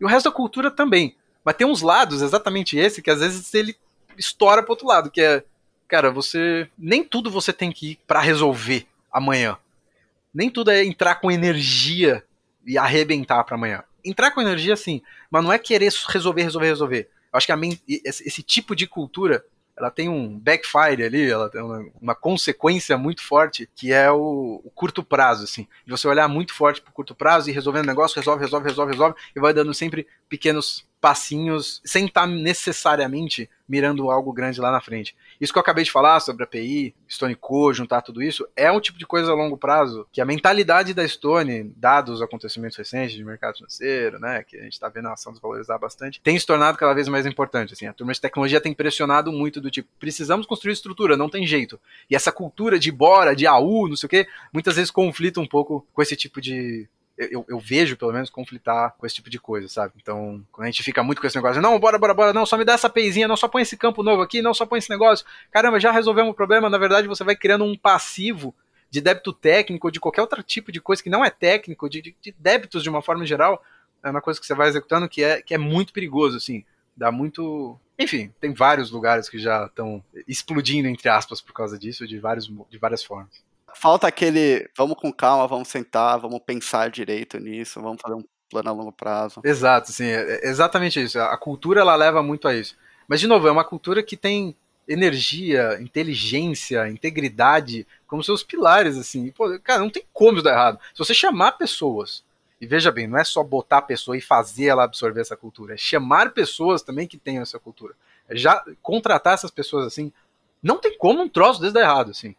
E o resto da cultura também. Mas tem uns lados, exatamente esse, que às vezes ele estoura pro outro lado, que é, cara, você. Nem tudo você tem que ir pra resolver amanhã. Nem tudo é entrar com energia e arrebentar para amanhã. Entrar com energia, sim, mas não é querer resolver, resolver, resolver. Eu acho que a, esse tipo de cultura ela tem um backfire ali, ela tem uma, uma consequência muito forte, que é o, o, curto prazo, assim. De você olhar muito forte pro curto prazo e resolvendo o negócio, resolve, resolve, resolve, resolve, e vai dando sempre pequenos passinhos, sem estar necessariamente mirando algo grande lá na frente. Isso que eu acabei de falar sobre a API, Stone Co, juntar tudo isso, é um tipo de coisa a longo prazo que a mentalidade da Stone, dados os acontecimentos recentes de mercado financeiro, né, que a gente está vendo a ação desvalorizar bastante, tem se tornado cada vez mais importante. Assim, a turma de tecnologia tem pressionado muito do tipo, precisamos construir estrutura, não tem jeito. E essa cultura de bora, de AU, não sei o quê, muitas vezes conflita um pouco com esse tipo de, eu, eu, vejo, pelo menos, conflitar com esse tipo de coisa, sabe? Então, quando a gente fica muito com esse negócio, não, bora, bora, bora, não, só me dá essa peizinha, não, só põe esse campo novo aqui, não, só põe esse negócio. Caramba, já resolvemos o problema. Na verdade, você vai criando um passivo de débito técnico, de qualquer outro tipo de coisa que não é técnico, de, de, de débitos de uma forma geral, é uma coisa que você vai executando que é, que é muito perigoso, assim. Dá muito. Enfim, tem vários lugares que já estão explodindo, entre aspas, por causa disso, de, vários, de várias formas. Falta aquele. Vamos com calma, vamos sentar, vamos pensar direito nisso, vamos fazer um plano a longo prazo. Exato, sim, é, é exatamente isso. A cultura ela leva muito a isso. Mas, de novo, é uma cultura que tem energia, inteligência, integridade como seus pilares, assim. Pô, cara, não tem como isso dar errado. Se você chamar pessoas, e veja bem, não é só botar a pessoa e fazer ela absorver essa cultura, é chamar pessoas também que tenham essa cultura. É já contratar essas pessoas assim, não tem como um troço desse dar errado, assim.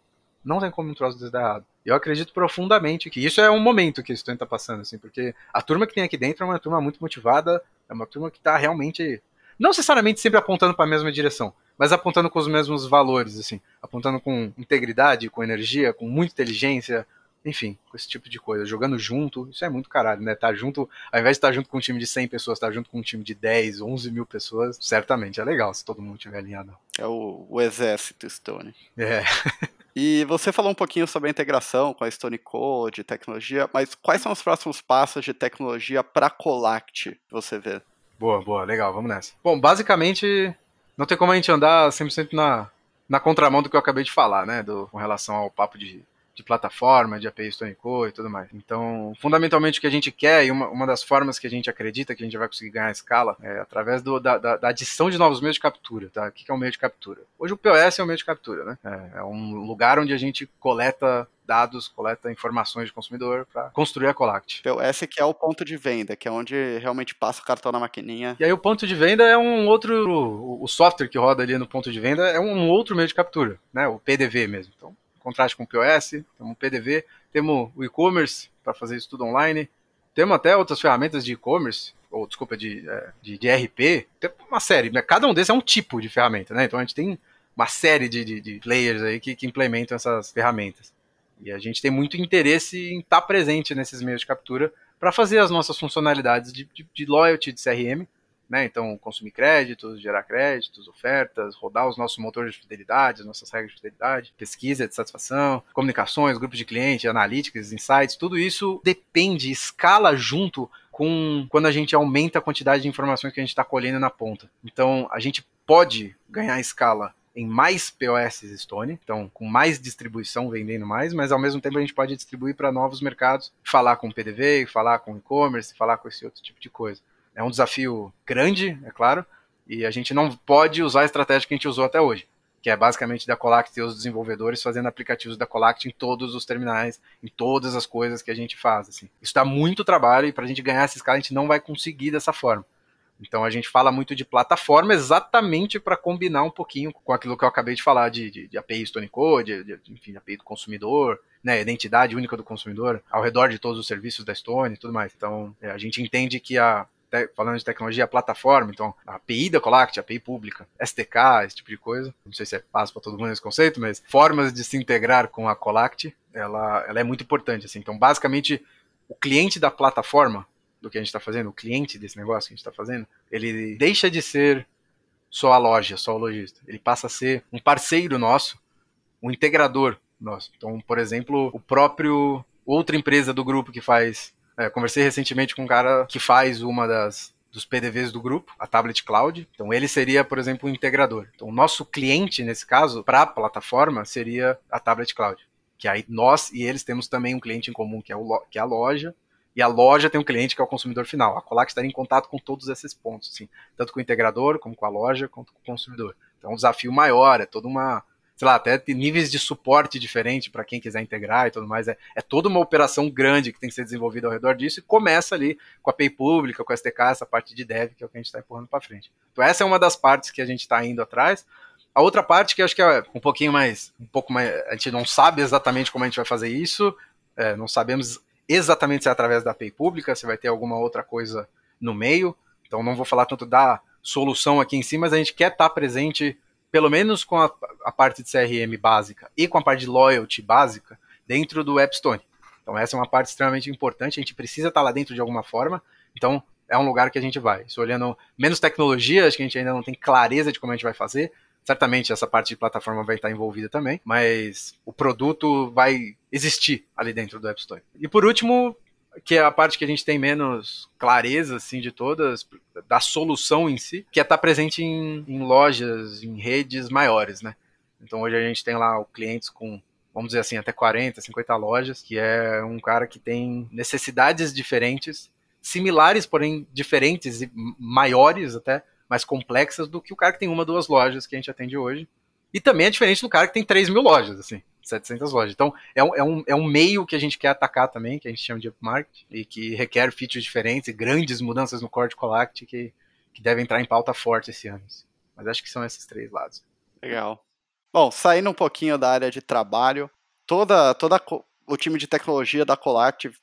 Não tem como um troço desse dar errado. Eu acredito profundamente que isso é um momento que isso está passando, assim, porque a turma que tem aqui dentro é uma turma muito motivada, é uma turma que está realmente, não necessariamente sempre apontando para a mesma direção, mas apontando com os mesmos valores, assim, apontando com integridade, com energia, com muita inteligência, enfim, com esse tipo de coisa, jogando junto, isso é muito caralho, né? Tá junto, ao invés de estar junto com um time de 100 pessoas, estar junto com um time de 10, 11 mil pessoas, certamente é legal se todo mundo tiver alinhado. É o, o exército Stone. É. (laughs) E você falou um pouquinho sobre a integração com a Stone Code, tecnologia, mas quais são os próximos passos de tecnologia para Colact você vê? Boa, boa, legal, vamos nessa. Bom, basicamente, não tem como a gente andar 100% na, na contramão do que eu acabei de falar, né, do, com relação ao papo de de plataforma, de API Stone Code e tudo mais. Então, fundamentalmente o que a gente quer e uma, uma das formas que a gente acredita que a gente vai conseguir ganhar escala é através do, da, da, da, adição de novos meios de captura, tá? O que é um meio de captura? Hoje o POS é um meio de captura, né? É, é um lugar onde a gente coleta dados, coleta informações de consumidor para construir a Colact. POS que é o ponto de venda, que é onde realmente passa o cartão na maquininha. E aí o ponto de venda é um outro, o software que roda ali no ponto de venda é um outro meio de captura, né? O PDV mesmo. Então, contraste com o POS, temos o PDV, temos o e-commerce para fazer isso tudo online, temos até outras ferramentas de e-commerce, ou desculpa, de, é, de, de, RP, tem uma série, né? cada um desses é um tipo de ferramenta, né? Então a gente tem uma série de, de, de players aí que, que, implementam essas ferramentas. E a gente tem muito interesse em estar tá presente nesses meios de captura para fazer as nossas funcionalidades de, de, de loyalty de CRM né? Então, consumir créditos, gerar créditos, ofertas, rodar os nossos motores de fidelidade, as nossas regras de fidelidade, pesquisa de satisfação, comunicações, grupos de cliente, analytics, insights, tudo isso depende, escala junto com quando a gente aumenta a quantidade de informações que a gente está colhendo na ponta. Então, a gente pode ganhar escala em mais POS Stone, então com mais distribuição, vendendo mais, mas ao mesmo tempo a gente pode distribuir para novos mercados, falar com PDV, falar com e-commerce, falar com esse outro tipo de coisa. É um desafio grande, é claro, e a gente não pode usar a estratégia que a gente usou até hoje, que é basicamente da Colact ter os desenvolvedores fazendo aplicativos da Colact em todos os terminais, em todas as coisas que a gente faz. Assim. Isso dá muito trabalho e para a gente ganhar essa escala a gente não vai conseguir dessa forma. Então a gente fala muito de plataforma exatamente para combinar um pouquinho com aquilo que eu acabei de falar de, de, de API Stone Code, de, de, enfim, API do consumidor, né, identidade única do consumidor, ao redor de todos os serviços da Stone e tudo mais. Então é, a gente entende que a, falando de tecnologia, a plataforma, então a API da Colact, a API pública, STK, esse tipo de coisa. Não sei se é fácil para todo mundo esse conceito, mas formas de se integrar com a Colact, ela, ela é muito importante. Assim. Então, basicamente, o cliente da plataforma, do que a gente está fazendo, o cliente desse negócio que a gente está fazendo, ele deixa de ser só a loja, só o lojista. Ele passa a ser um parceiro nosso, um integrador nosso. Então, por exemplo, o próprio outra empresa do grupo que faz é, conversei recentemente com um cara que faz uma das dos PDVs do grupo, a Tablet Cloud. Então ele seria, por exemplo, o um integrador. Então o nosso cliente nesse caso para a plataforma seria a Tablet Cloud. Que aí nós e eles temos também um cliente em comum que é, o, que é a loja e a loja tem um cliente que é o consumidor final. A Colac estaria em contato com todos esses pontos, assim, tanto com o integrador, como com a loja, quanto com o consumidor. Então é um desafio maior, é toda uma sei lá, até níveis de suporte diferente para quem quiser integrar e tudo mais. É, é toda uma operação grande que tem que ser desenvolvida ao redor disso e começa ali com a API pública, com a SDK, essa parte de dev, que é o que a gente está empurrando para frente. Então essa é uma das partes que a gente está indo atrás. A outra parte que eu acho que é um pouquinho mais, um pouco mais, a gente não sabe exatamente como a gente vai fazer isso, é, não sabemos exatamente se é através da API pública, se vai ter alguma outra coisa no meio. Então não vou falar tanto da solução aqui em si, mas a gente quer estar tá presente pelo menos com a, a, parte de CRM básica e com a parte de loyalty básica, dentro do AppStone. Então, essa é uma parte extremamente importante. A gente precisa estar lá dentro de alguma forma. Então, é um lugar que a gente vai. Se olhando menos tecnologia, acho que a gente ainda não tem clareza de como a gente vai fazer. Certamente essa parte de plataforma vai estar envolvida também, mas o produto vai existir ali dentro do App Store. E por último, que é a parte que a gente tem menos clareza, assim, de todas, da solução em si, que é estar tá presente em, em lojas, em redes maiores, né? Então hoje a gente tem lá clientes com vamos dizer assim, até 40, 50 lojas, que é um cara que tem necessidades diferentes, similares, porém diferentes e maiores até, mais complexas do que o cara que tem uma, duas lojas que a gente atende hoje. E também é diferente do cara que tem 3 mil lojas, assim, 700 lojas. Então, é um, é, um, é um meio que a gente quer atacar também, que a gente chama de upmarket, e que requer features diferentes e grandes mudanças no core de Colact que, que devem entrar em pauta forte esse ano. Mas acho que são esses três lados. Legal. Bom, saindo um pouquinho da área de trabalho, toda, toda o time de tecnologia da Colactive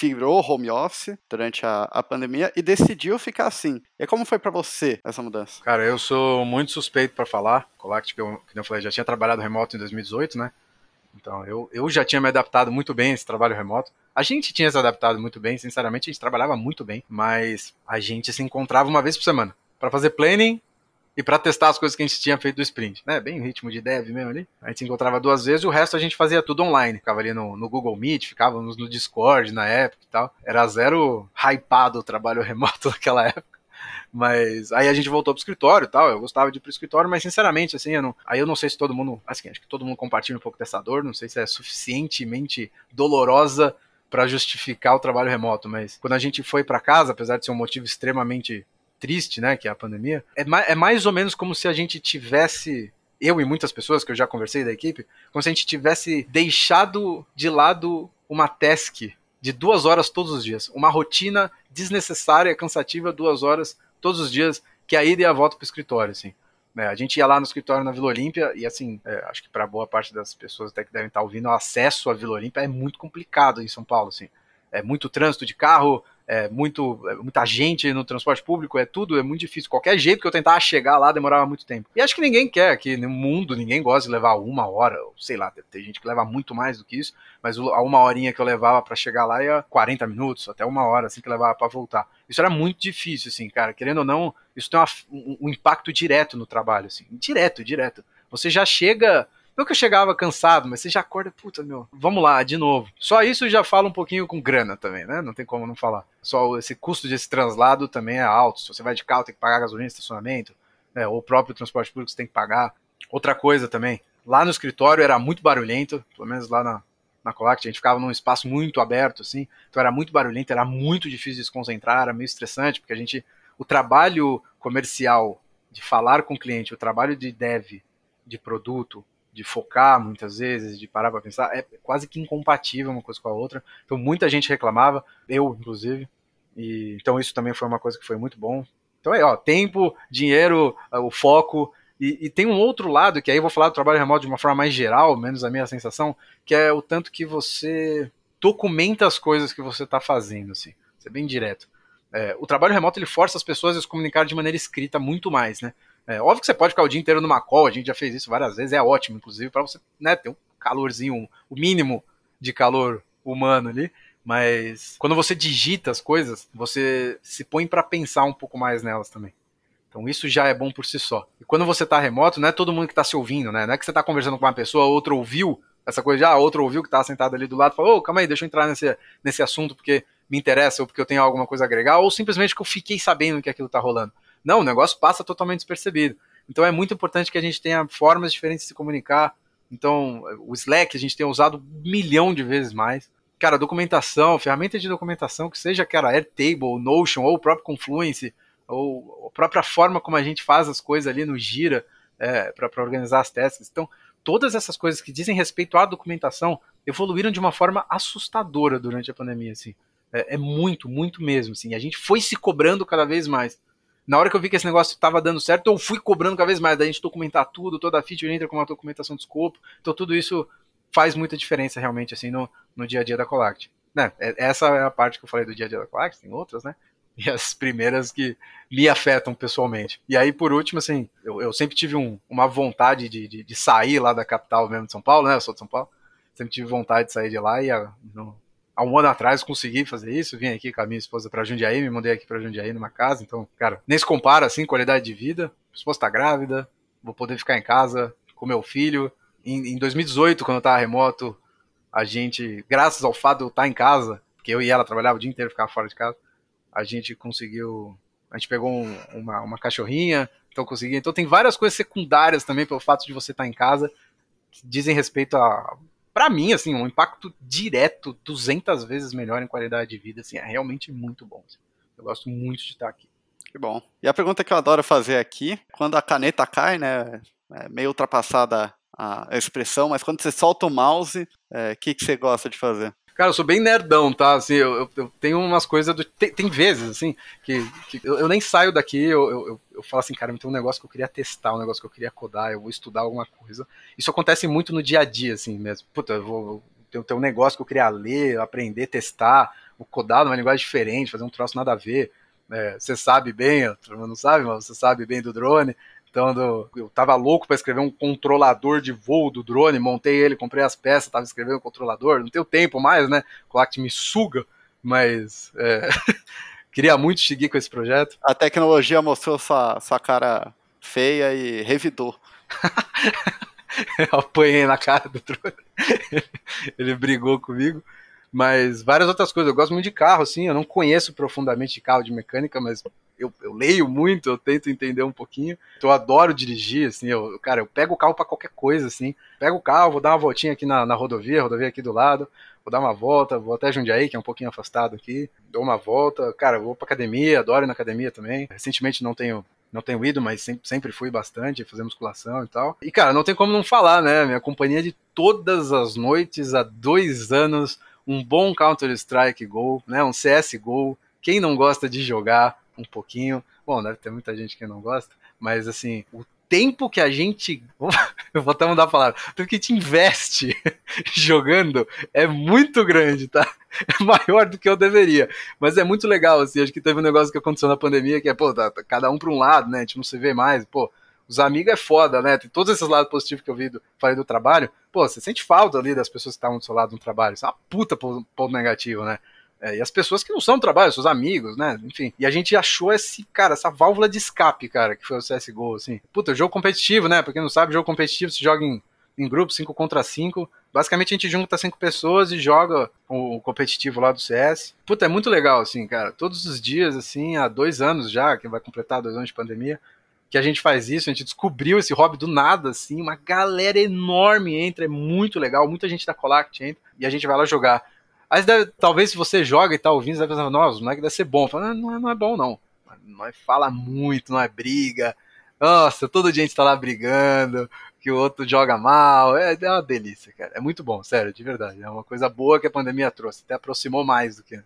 virou home office durante a, a pandemia e decidiu ficar assim. E como foi para você essa mudança? Cara, eu sou muito suspeito para falar. Colactive, que eu, que eu falei, já tinha trabalhado remoto em 2018, né? Então, eu, eu já tinha me adaptado muito bem a esse trabalho remoto. A gente tinha se adaptado muito bem, sinceramente, a gente trabalhava muito bem, mas a gente se encontrava uma vez por semana para fazer planning e para testar as coisas que a gente tinha feito do sprint, né? Bem ritmo de dev mesmo ali. A gente se encontrava duas vezes e o resto a gente fazia tudo online. Ficava ali no, no Google Meet, ficávamos no Discord na época e tal. Era zero hypado o trabalho (laughs) remoto naquela época. Mas aí a gente voltou pro escritório e tal. Eu gostava de ir pro escritório, mas sinceramente, assim, eu não, aí eu não sei se todo mundo. Assim, acho que todo mundo compartilha um pouco dessa dor. Não sei se é suficientemente dolorosa para justificar o trabalho remoto, mas quando a gente foi para casa, apesar de ser um motivo extremamente triste, né, que é a pandemia, é, ma é mais ou menos como se a gente tivesse eu e muitas pessoas que eu já conversei da equipe, como se a gente tivesse deixado de lado uma task de duas horas todos os dias, uma rotina desnecessária, cansativa, duas horas todos os dias, que é a ida e a volta para o escritório, assim. É, a gente ia lá no escritório na Vila Olímpia e assim, é, acho que para boa parte das pessoas até que devem estar ouvindo, o acesso à Vila Olímpia é muito complicado em São Paulo, assim. É muito trânsito de carro, é muito, é muita gente no transporte público, é tudo, é muito difícil. Qualquer jeito que eu tentava chegar lá demorava muito tempo. E acho que ninguém quer, que no mundo ninguém gosta de levar uma hora, sei lá, tem gente que leva muito mais do que isso, mas a uma horinha que eu levava para chegar lá ia 40 minutos, até uma hora assim que levava para voltar. Isso era muito difícil, assim, cara. Querendo ou não, isso tem uma, um, um impacto direto no trabalho, assim, direto, direto. Você já chega não que eu chegava cansado, mas você já acorda, puta, meu, vamos lá, de novo. Só isso já fala um pouquinho com grana também, né? Não tem como não falar. Só esse custo desse translado também é alto. Se você vai de carro, tem que pagar gasolina, estacionamento, né? ou o próprio transporte público você tem que pagar. Outra coisa também, lá no escritório era muito barulhento, pelo menos lá na, na Colact, a gente ficava num espaço muito aberto, assim, então era muito barulhento, era muito difícil de se concentrar, era meio estressante, porque a gente, o trabalho comercial de falar com o cliente, o trabalho de dev, de produto, de focar muitas vezes, de parar para pensar, é quase que incompatível uma coisa com a outra. Então muita gente reclamava, eu inclusive. E então isso também foi uma coisa que foi muito bom. Então é, ó, tempo, dinheiro, o foco e, e, tem um outro lado que aí eu vou falar do trabalho remoto de uma forma mais geral, menos a minha sensação, que é o tanto que você documenta as coisas que você está fazendo, assim. Isso é bem direto. É, o trabalho remoto ele força as pessoas a se comunicar de maneira escrita muito mais, né? É, óbvio que você pode ficar o dia inteiro numa call, a gente já fez isso várias vezes, é ótimo, inclusive, para você né, ter um calorzinho, o mínimo de calor humano ali. Mas quando você digita as coisas, você se põe para pensar um pouco mais nelas também. Então isso já é bom por si só. E quando você está remoto, não é todo mundo que está se ouvindo, né? Não é que você está conversando com uma pessoa, outro ouviu essa coisa, ah, outro ouviu que está sentado ali do lado, falou, ô, calma aí, deixa eu entrar nesse, nesse assunto porque me interessa ou porque eu tenho alguma coisa a agregar, ou simplesmente que eu fiquei sabendo que aquilo está rolando. Não, o negócio passa totalmente despercebido. Então é muito importante que a gente tenha formas diferentes de se comunicar. Então, o Slack a gente tem usado um milhão de vezes mais. Cara, documentação, ferramenta de documentação, que seja cara Airtable, Notion, ou o próprio Confluence, ou a própria forma como a gente faz as coisas ali no Gira é, para organizar as testes. Então, todas essas coisas que dizem respeito à documentação evoluíram de uma forma assustadora durante a pandemia. Assim. É, é muito, muito mesmo. Assim. A gente foi se cobrando cada vez mais na hora que eu vi que esse negócio estava dando certo, eu fui cobrando cada vez mais. Daí a gente documentar tudo, toda a feature entra com uma documentação de escopo. Então tudo isso faz muita diferença realmente assim no, no dia a dia da Colact. Né? É, essa é a parte que eu falei do dia a dia da Colact, tem outras, né? E as primeiras que me afetam pessoalmente. E aí, por último, assim, eu, eu sempre tive um, uma vontade de, de, de, sair lá da capital mesmo de São Paulo, né? Eu sou de São Paulo. Sempre tive vontade de sair de lá e a, no, há um ano atrás consegui fazer isso, vim aqui com a minha esposa para Jundiaí, me mudei aqui para Jundiaí numa casa, então, cara, nem se compara assim qualidade de vida. A esposa tá grávida, vou poder ficar em casa com meu filho. Em, em 2018, quando eu tava remoto, a gente, graças ao fato de eu estar em casa, porque eu e ela trabalhava o dia inteiro, ficava fora de casa, a gente conseguiu. A gente pegou um, uma, uma cachorrinha, então consegui. Então tem várias coisas secundárias também pelo fato de você estar em casa que dizem respeito a. Pra mim, assim, um impacto direto 200 vezes melhor em qualidade de vida, assim, é realmente muito bom. Assim. Eu gosto muito de estar aqui. Que bom. E a pergunta que eu adoro fazer aqui, quando a caneta cai, né, é meio ultrapassada a expressão, mas quando você solta o mouse, o é, que, que você gosta de fazer? Cara, eu sou bem nerdão, tá? Assim, eu, eu, tenho umas coisas do. Tem, tem, vezes, assim, que, que eu, eu, nem saio daqui, eu, eu, eu, falo assim, cara, tem um negócio que eu queria testar, um negócio que eu queria codar, eu vou estudar alguma coisa. Isso acontece muito no dia a dia, assim mesmo. Puta, eu vou. Tem, um negócio que eu queria ler, aprender, testar, vou codar numa linguagem diferente, fazer um troço nada a ver. É, você sabe bem, não sabe, mas você sabe bem do drone. Do, eu tava louco para escrever um controlador de voo do drone, montei ele, comprei as peças, tava escrevendo um controlador, não tenho tempo mais, né? O Act me suga, mas é, (laughs) queria muito seguir com esse projeto. A tecnologia mostrou sua, sua cara feia e revidou. (laughs) eu apanhei na cara do drone. (laughs) ele brigou comigo mas várias outras coisas. Eu gosto muito de carro, assim, eu não conheço profundamente de carro de mecânica, mas eu, eu leio muito, eu tento entender um pouquinho. Eu adoro dirigir, assim, eu, cara, eu pego o carro para qualquer coisa, assim. Pego o carro, vou dar uma voltinha aqui na, na rodovia, rodovia aqui do lado, vou dar uma volta, vou até Jundiaí, que é um pouquinho afastado aqui, dou uma volta. Cara, vou pra academia, adoro ir na academia também. Recentemente não tenho não tenho ido, mas sempre, sempre fui bastante, fazer musculação e tal. E, cara, não tem como não falar, né? Minha companhia de todas as noites há dois anos, um bom Counter-Strike Go, né? Um CS Go. Quem não gosta de jogar um pouquinho, bom, deve ter muita gente que não gosta, mas assim, o tempo que a gente. (laughs) Eu vou até mudar a palavra. O tempo que gente investe (laughs) jogando é muito grande, tá? (laughs) É maior do que eu deveria. Mas é muito legal, assim. Acho que teve um negócio que aconteceu na pandemia que é, pô, tá, tá cada um para um lado, né? A gente não se vê mais. Pô, os amigos é foda, né? Tem todos esses lados positivos que eu vi do, falei do trabalho. Pô, você sente falta ali das pessoas que estavam do seu lado no trabalho. Isso é uma puta ponto negativo, né? É, e as pessoas que não são do trabalho, seus amigos, né? Enfim. E a gente achou esse, cara, essa válvula de escape, cara, que foi o CSGO, assim. Puta, jogo competitivo, né? Pra quem não sabe, jogo competitivo se joga em, em grupo, 5 contra 5. Basicamente a gente junta cinco pessoas e joga o competitivo lá do CS. Puta, é muito legal, assim, cara. Todos os dias, assim, há dois anos já, que vai completar dois anos de pandemia, que a gente faz isso, a gente descobriu esse hobby do nada, assim, uma galera enorme entra, é muito legal, muita gente da Colact entra, e a gente vai lá jogar. Aí deve, talvez se você joga e tá ouvindo, você deve pensar, nossa, não é que deve ser bom. Fala, não, é, não é bom, não. Não é fala muito, não é briga. Nossa, todo dia a gente tá lá brigando, que o outro joga mal. É, é uma delícia, cara. É muito bom, sério, de verdade. É uma coisa boa que a pandemia trouxe. Até aproximou mais do que.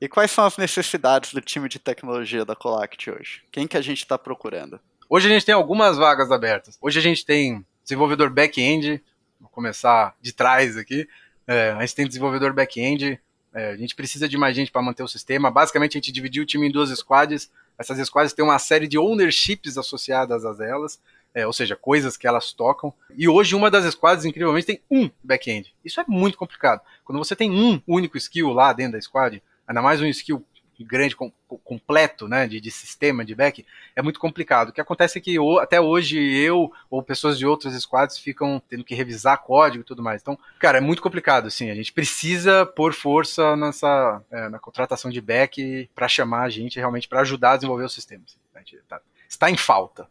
E quais são as necessidades do time de tecnologia da Colact hoje? Quem que a gente está procurando? Hoje a gente tem algumas vagas abertas. Hoje a gente tem desenvolvedor back-end, vou começar de trás aqui. É, a gente tem desenvolvedor back-end, é, a gente precisa de mais gente para manter o sistema. Basicamente, a gente dividiu o time em duas squads. Essas squads têm uma série de ownerships associadas a elas, é, ou seja, coisas que elas tocam. E hoje, uma das squads, incrivelmente, tem um back-end. Isso é muito complicado. Quando você tem um único skill lá dentro da squad, ainda mais um skill grande, com, completo, né, de, de, sistema, de back, é muito complicado. O que acontece é que até hoje eu ou pessoas de outras squads ficam tendo que revisar código e tudo mais. Então, cara, é muito complicado, assim, a gente precisa pôr força nessa, é, na contratação de back para chamar a gente realmente para ajudar a desenvolver o sistema. Assim, tá, está em falta.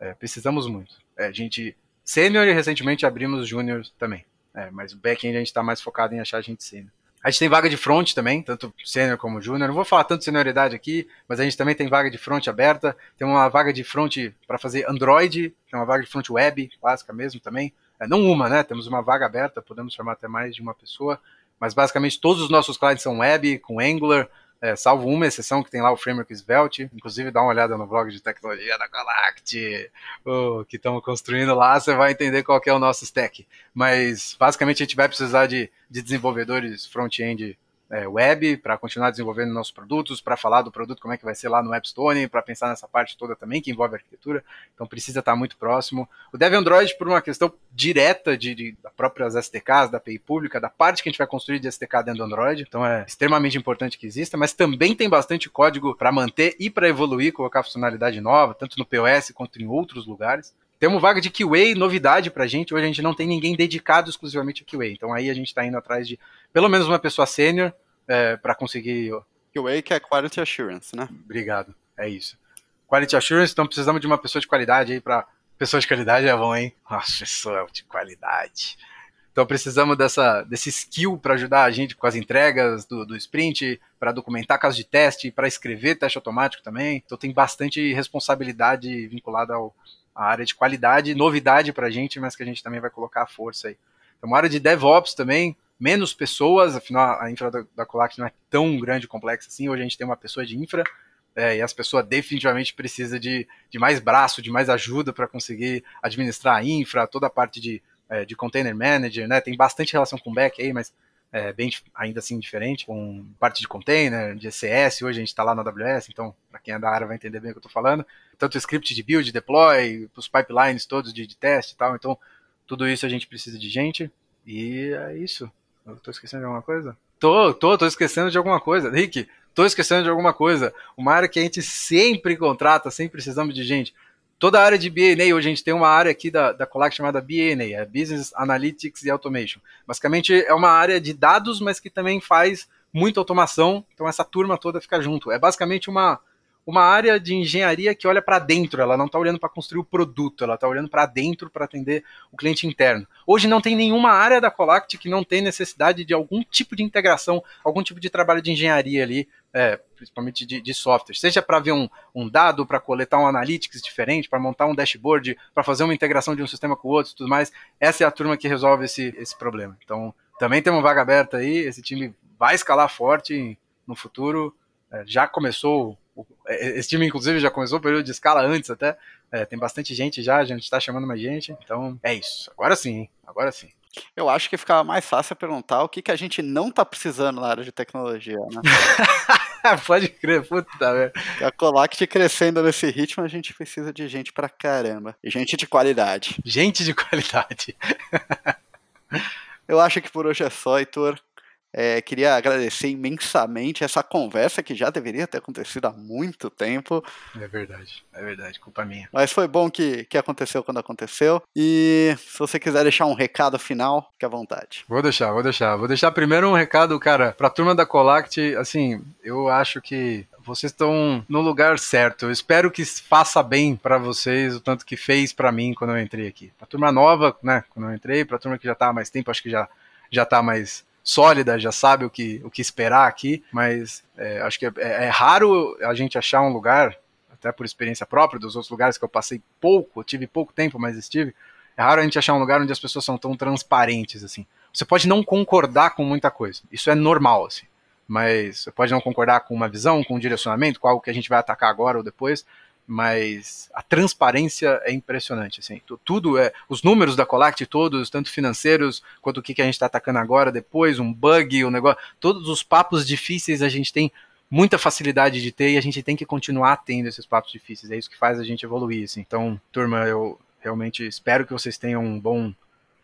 É, precisamos muito. É, a gente, sênior e recentemente abrimos júnior também. É, mas o back-end a gente está mais focado em achar a gente sênior. A gente tem vaga de front também, tanto sênior como júnior. Não vou falar tanto de senioridade aqui, mas a gente também tem vaga de front aberta. Tem uma vaga de front para fazer Android, que é uma vaga de front web, clássica mesmo também. É, não uma, né? Temos uma vaga aberta, podemos chamar até mais de uma pessoa. Mas basicamente todos os nossos clientes são web, com Angular, é, salvo uma exceção que tem lá o framework Svelte, inclusive dá uma olhada no blog de tecnologia da Galact, que estamos construindo lá, você vai entender qual é o nosso stack. Mas basicamente a gente vai precisar de, de desenvolvedores front-end é, web para continuar desenvolvendo nossos produtos, para falar do produto como é que vai ser lá no Store, para pensar nessa parte toda também que envolve arquitetura. Então precisa estar muito próximo. O Dev Android por uma questão direta de, de das próprias SDKs, da API pública, da parte que a gente vai construir de SDK dentro do Android. Então é extremamente importante que exista, mas também tem bastante código para manter e para evoluir, colocar funcionalidade nova, tanto no POS quanto em outros lugares. Temos vaga de QA, novidade pra gente. Hoje a gente não tem ninguém dedicado exclusivamente a QA. Então aí a gente está indo atrás de pelo menos uma pessoa sênior é, para conseguir. QA que é Quality Assurance, né? Obrigado, é isso. Quality Assurance, então precisamos de uma pessoa de qualidade aí para. Pessoa de qualidade é bom, hein? Nossa, pessoa de qualidade. Então precisamos dessa, desse skill para ajudar a gente com as entregas do, do sprint, para documentar casos de teste, para escrever teste automático também. Então tem bastante responsabilidade vinculada ao, à área de qualidade, novidade para a gente, mas que a gente também vai colocar a força aí. Então uma área de DevOps também, menos pessoas, afinal a infra da, da Colac não é tão grande e complexa assim. Hoje a gente tem uma pessoa de infra, é, e as pessoas definitivamente precisam de, de mais braço, de mais ajuda para conseguir administrar a infra, toda a parte de, é, de container manager, né? Tem bastante relação com back aí, mas é bem ainda assim diferente, com parte de container, de ECS, hoje a gente está lá na AWS, então para quem é da área vai entender bem o que eu estou falando. Tanto o script de build, deploy, os pipelines todos de, de teste e tal, então tudo isso a gente precisa de gente, e é isso. Eu tô esquecendo de alguma coisa? Tô, tô, tô esquecendo de alguma coisa. Rick, Estou esquecendo de alguma coisa. Uma área que a gente sempre contrata, sempre precisamos de gente. Toda a área de BNA, hoje a gente tem uma área aqui da, da Colac chamada BNA, é Business Analytics e Automation. Basicamente é uma área de dados, mas que também faz muita automação. Então essa turma toda fica junto. É basicamente uma, uma área de engenharia que olha para dentro, ela não está olhando para construir o produto, ela está olhando para dentro para atender o cliente interno. Hoje não tem nenhuma área da Colact que não tem necessidade de algum tipo de integração, algum tipo de trabalho de engenharia ali, é, principalmente de, de, software, seja para ver um, um dado, para coletar um analytics diferente, para montar um dashboard, para fazer uma integração de um sistema com o outro tudo mais. Essa é a turma que resolve esse, esse problema. Então, também tem uma vaga aberta aí, esse time vai escalar forte no futuro. É, já começou esse time, inclusive, já começou o período de escala antes até. É, tem bastante gente já, a gente está chamando mais gente. Então, é isso. Agora sim, agora sim. Eu acho que ficava mais fácil perguntar o que, que a gente não está precisando na área de tecnologia, né? (laughs) Pode crer, puta velho. A Colact crescendo nesse ritmo, a gente precisa de gente pra caramba. E gente de qualidade. Gente de qualidade. (laughs) Eu acho que por hoje é só, Heitor. É, queria agradecer imensamente essa conversa que já deveria ter acontecido há muito tempo. É verdade, é verdade, culpa minha. Mas foi bom que, que aconteceu quando aconteceu. E se você quiser deixar um recado final, fique à vontade. Vou deixar, vou deixar. Vou deixar primeiro um recado, cara, pra turma da Colact. Assim, eu acho que vocês estão no lugar certo. Eu espero que faça bem para vocês o tanto que fez para mim quando eu entrei aqui. Pra turma nova, né, quando eu entrei, pra turma que já tá há mais tempo, acho que já, já tá mais sólida, já sabe o que, o que esperar aqui, mas é, acho que é, é, é, raro a gente achar um lugar, até por experiência própria, dos outros lugares que eu passei pouco, tive pouco tempo, mas estive, é raro a gente achar um lugar onde as pessoas são tão transparentes assim. Você pode não concordar com muita coisa, isso é normal, assim, mas você pode não concordar com uma visão, com um direcionamento, com algo que a gente vai atacar agora ou depois, mas a transparência é impressionante, assim, tudo é, os números da Collect todos, tanto financeiros, quanto o que, a gente está atacando agora, depois, um bug, um negócio, todos os papos difíceis a gente tem muita facilidade de ter e a gente tem que continuar tendo esses papos difíceis, é isso que faz a gente evoluir, assim, então, turma, eu realmente espero que vocês tenham um bom,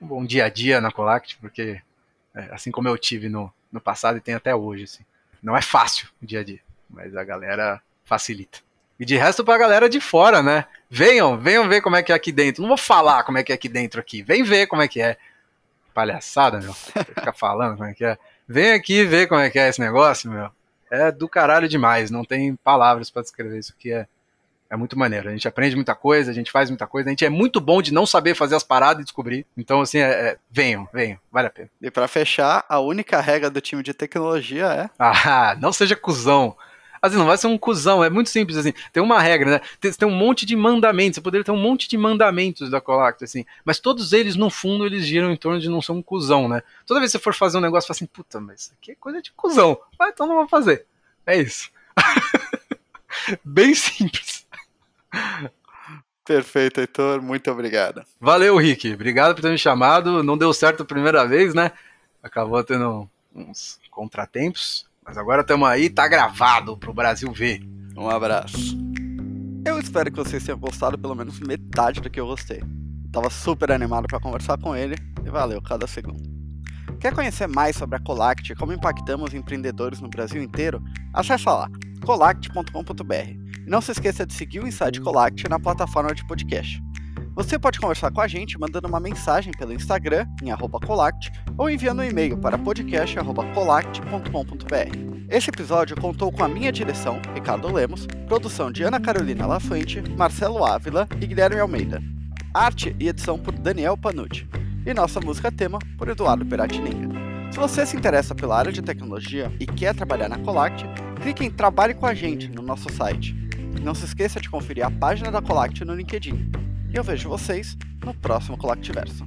um bom dia a dia na Collect, porque é, assim como eu tive no, no passado e tenho até hoje, assim, não é fácil o dia a dia, mas a galera facilita. E de resto pra galera de fora, né? Venham, venham ver como é que é aqui dentro. Não vou falar como é que é aqui dentro aqui. Vem ver como é que é. Palhaçada, meu. Ficar falando como é que é. Vem aqui ver como é que é esse negócio, meu. É do caralho demais. Não tem palavras para descrever isso que é. É muito maneiro. A gente aprende muita coisa, a gente faz muita coisa. A gente é muito bom de não saber fazer as paradas e descobrir. Então, assim, é, é, venham, venham. Vale a pena. E para fechar, a única regra do time de tecnologia é. Ah, (laughs) não seja cuzão. Assim, não vai ser um cuzão, é muito simples, assim. Tem uma regra, né? Tem, tem um monte de mandamentos, você poderia ter um monte de mandamentos da Colact, assim. Mas todos eles, no fundo, eles giram em torno de não ser um cuzão, né? Toda vez que você for fazer um negócio, fala assim, puta, mas isso aqui é coisa de cuzão. Ah, então não vou fazer. É isso. (laughs) Bem simples. Perfeito, Heitor. Muito obrigado. Valeu, Rick. Obrigado por ter me chamado. Não deu certo a primeira vez, né? Acabou tendo uns contratempos. Mas agora estamos aí, tá gravado pro Brasil ver. Um abraço. Eu espero que vocês tenham gostado pelo menos metade do que eu gostei. Tava super animado para conversar com ele e valeu cada segundo. Quer conhecer mais sobre a Colact e como impactamos empreendedores no Brasil inteiro? Acesse lá colact.com.br e não se esqueça de seguir o Inside Colact na plataforma de podcast. Você pode conversar com a gente mandando uma mensagem pelo Instagram em @colact ou enviando um e-mail para podcast@colact.com.br. Esse episódio contou com a minha direção, Ricardo Lemos, produção de Ana Carolina Lafuente, Marcelo Ávila e Guilherme Almeida. Arte e edição por Daniel Panucci. E nossa música tema por Eduardo Peratininga. Se você se interessa pela área de tecnologia e quer trabalhar na Colact, clique em Trabalhe com a gente no nosso site. Não se esqueça de conferir a página da Colact no LinkedIn. E eu vejo vocês no próximo Colactiverso.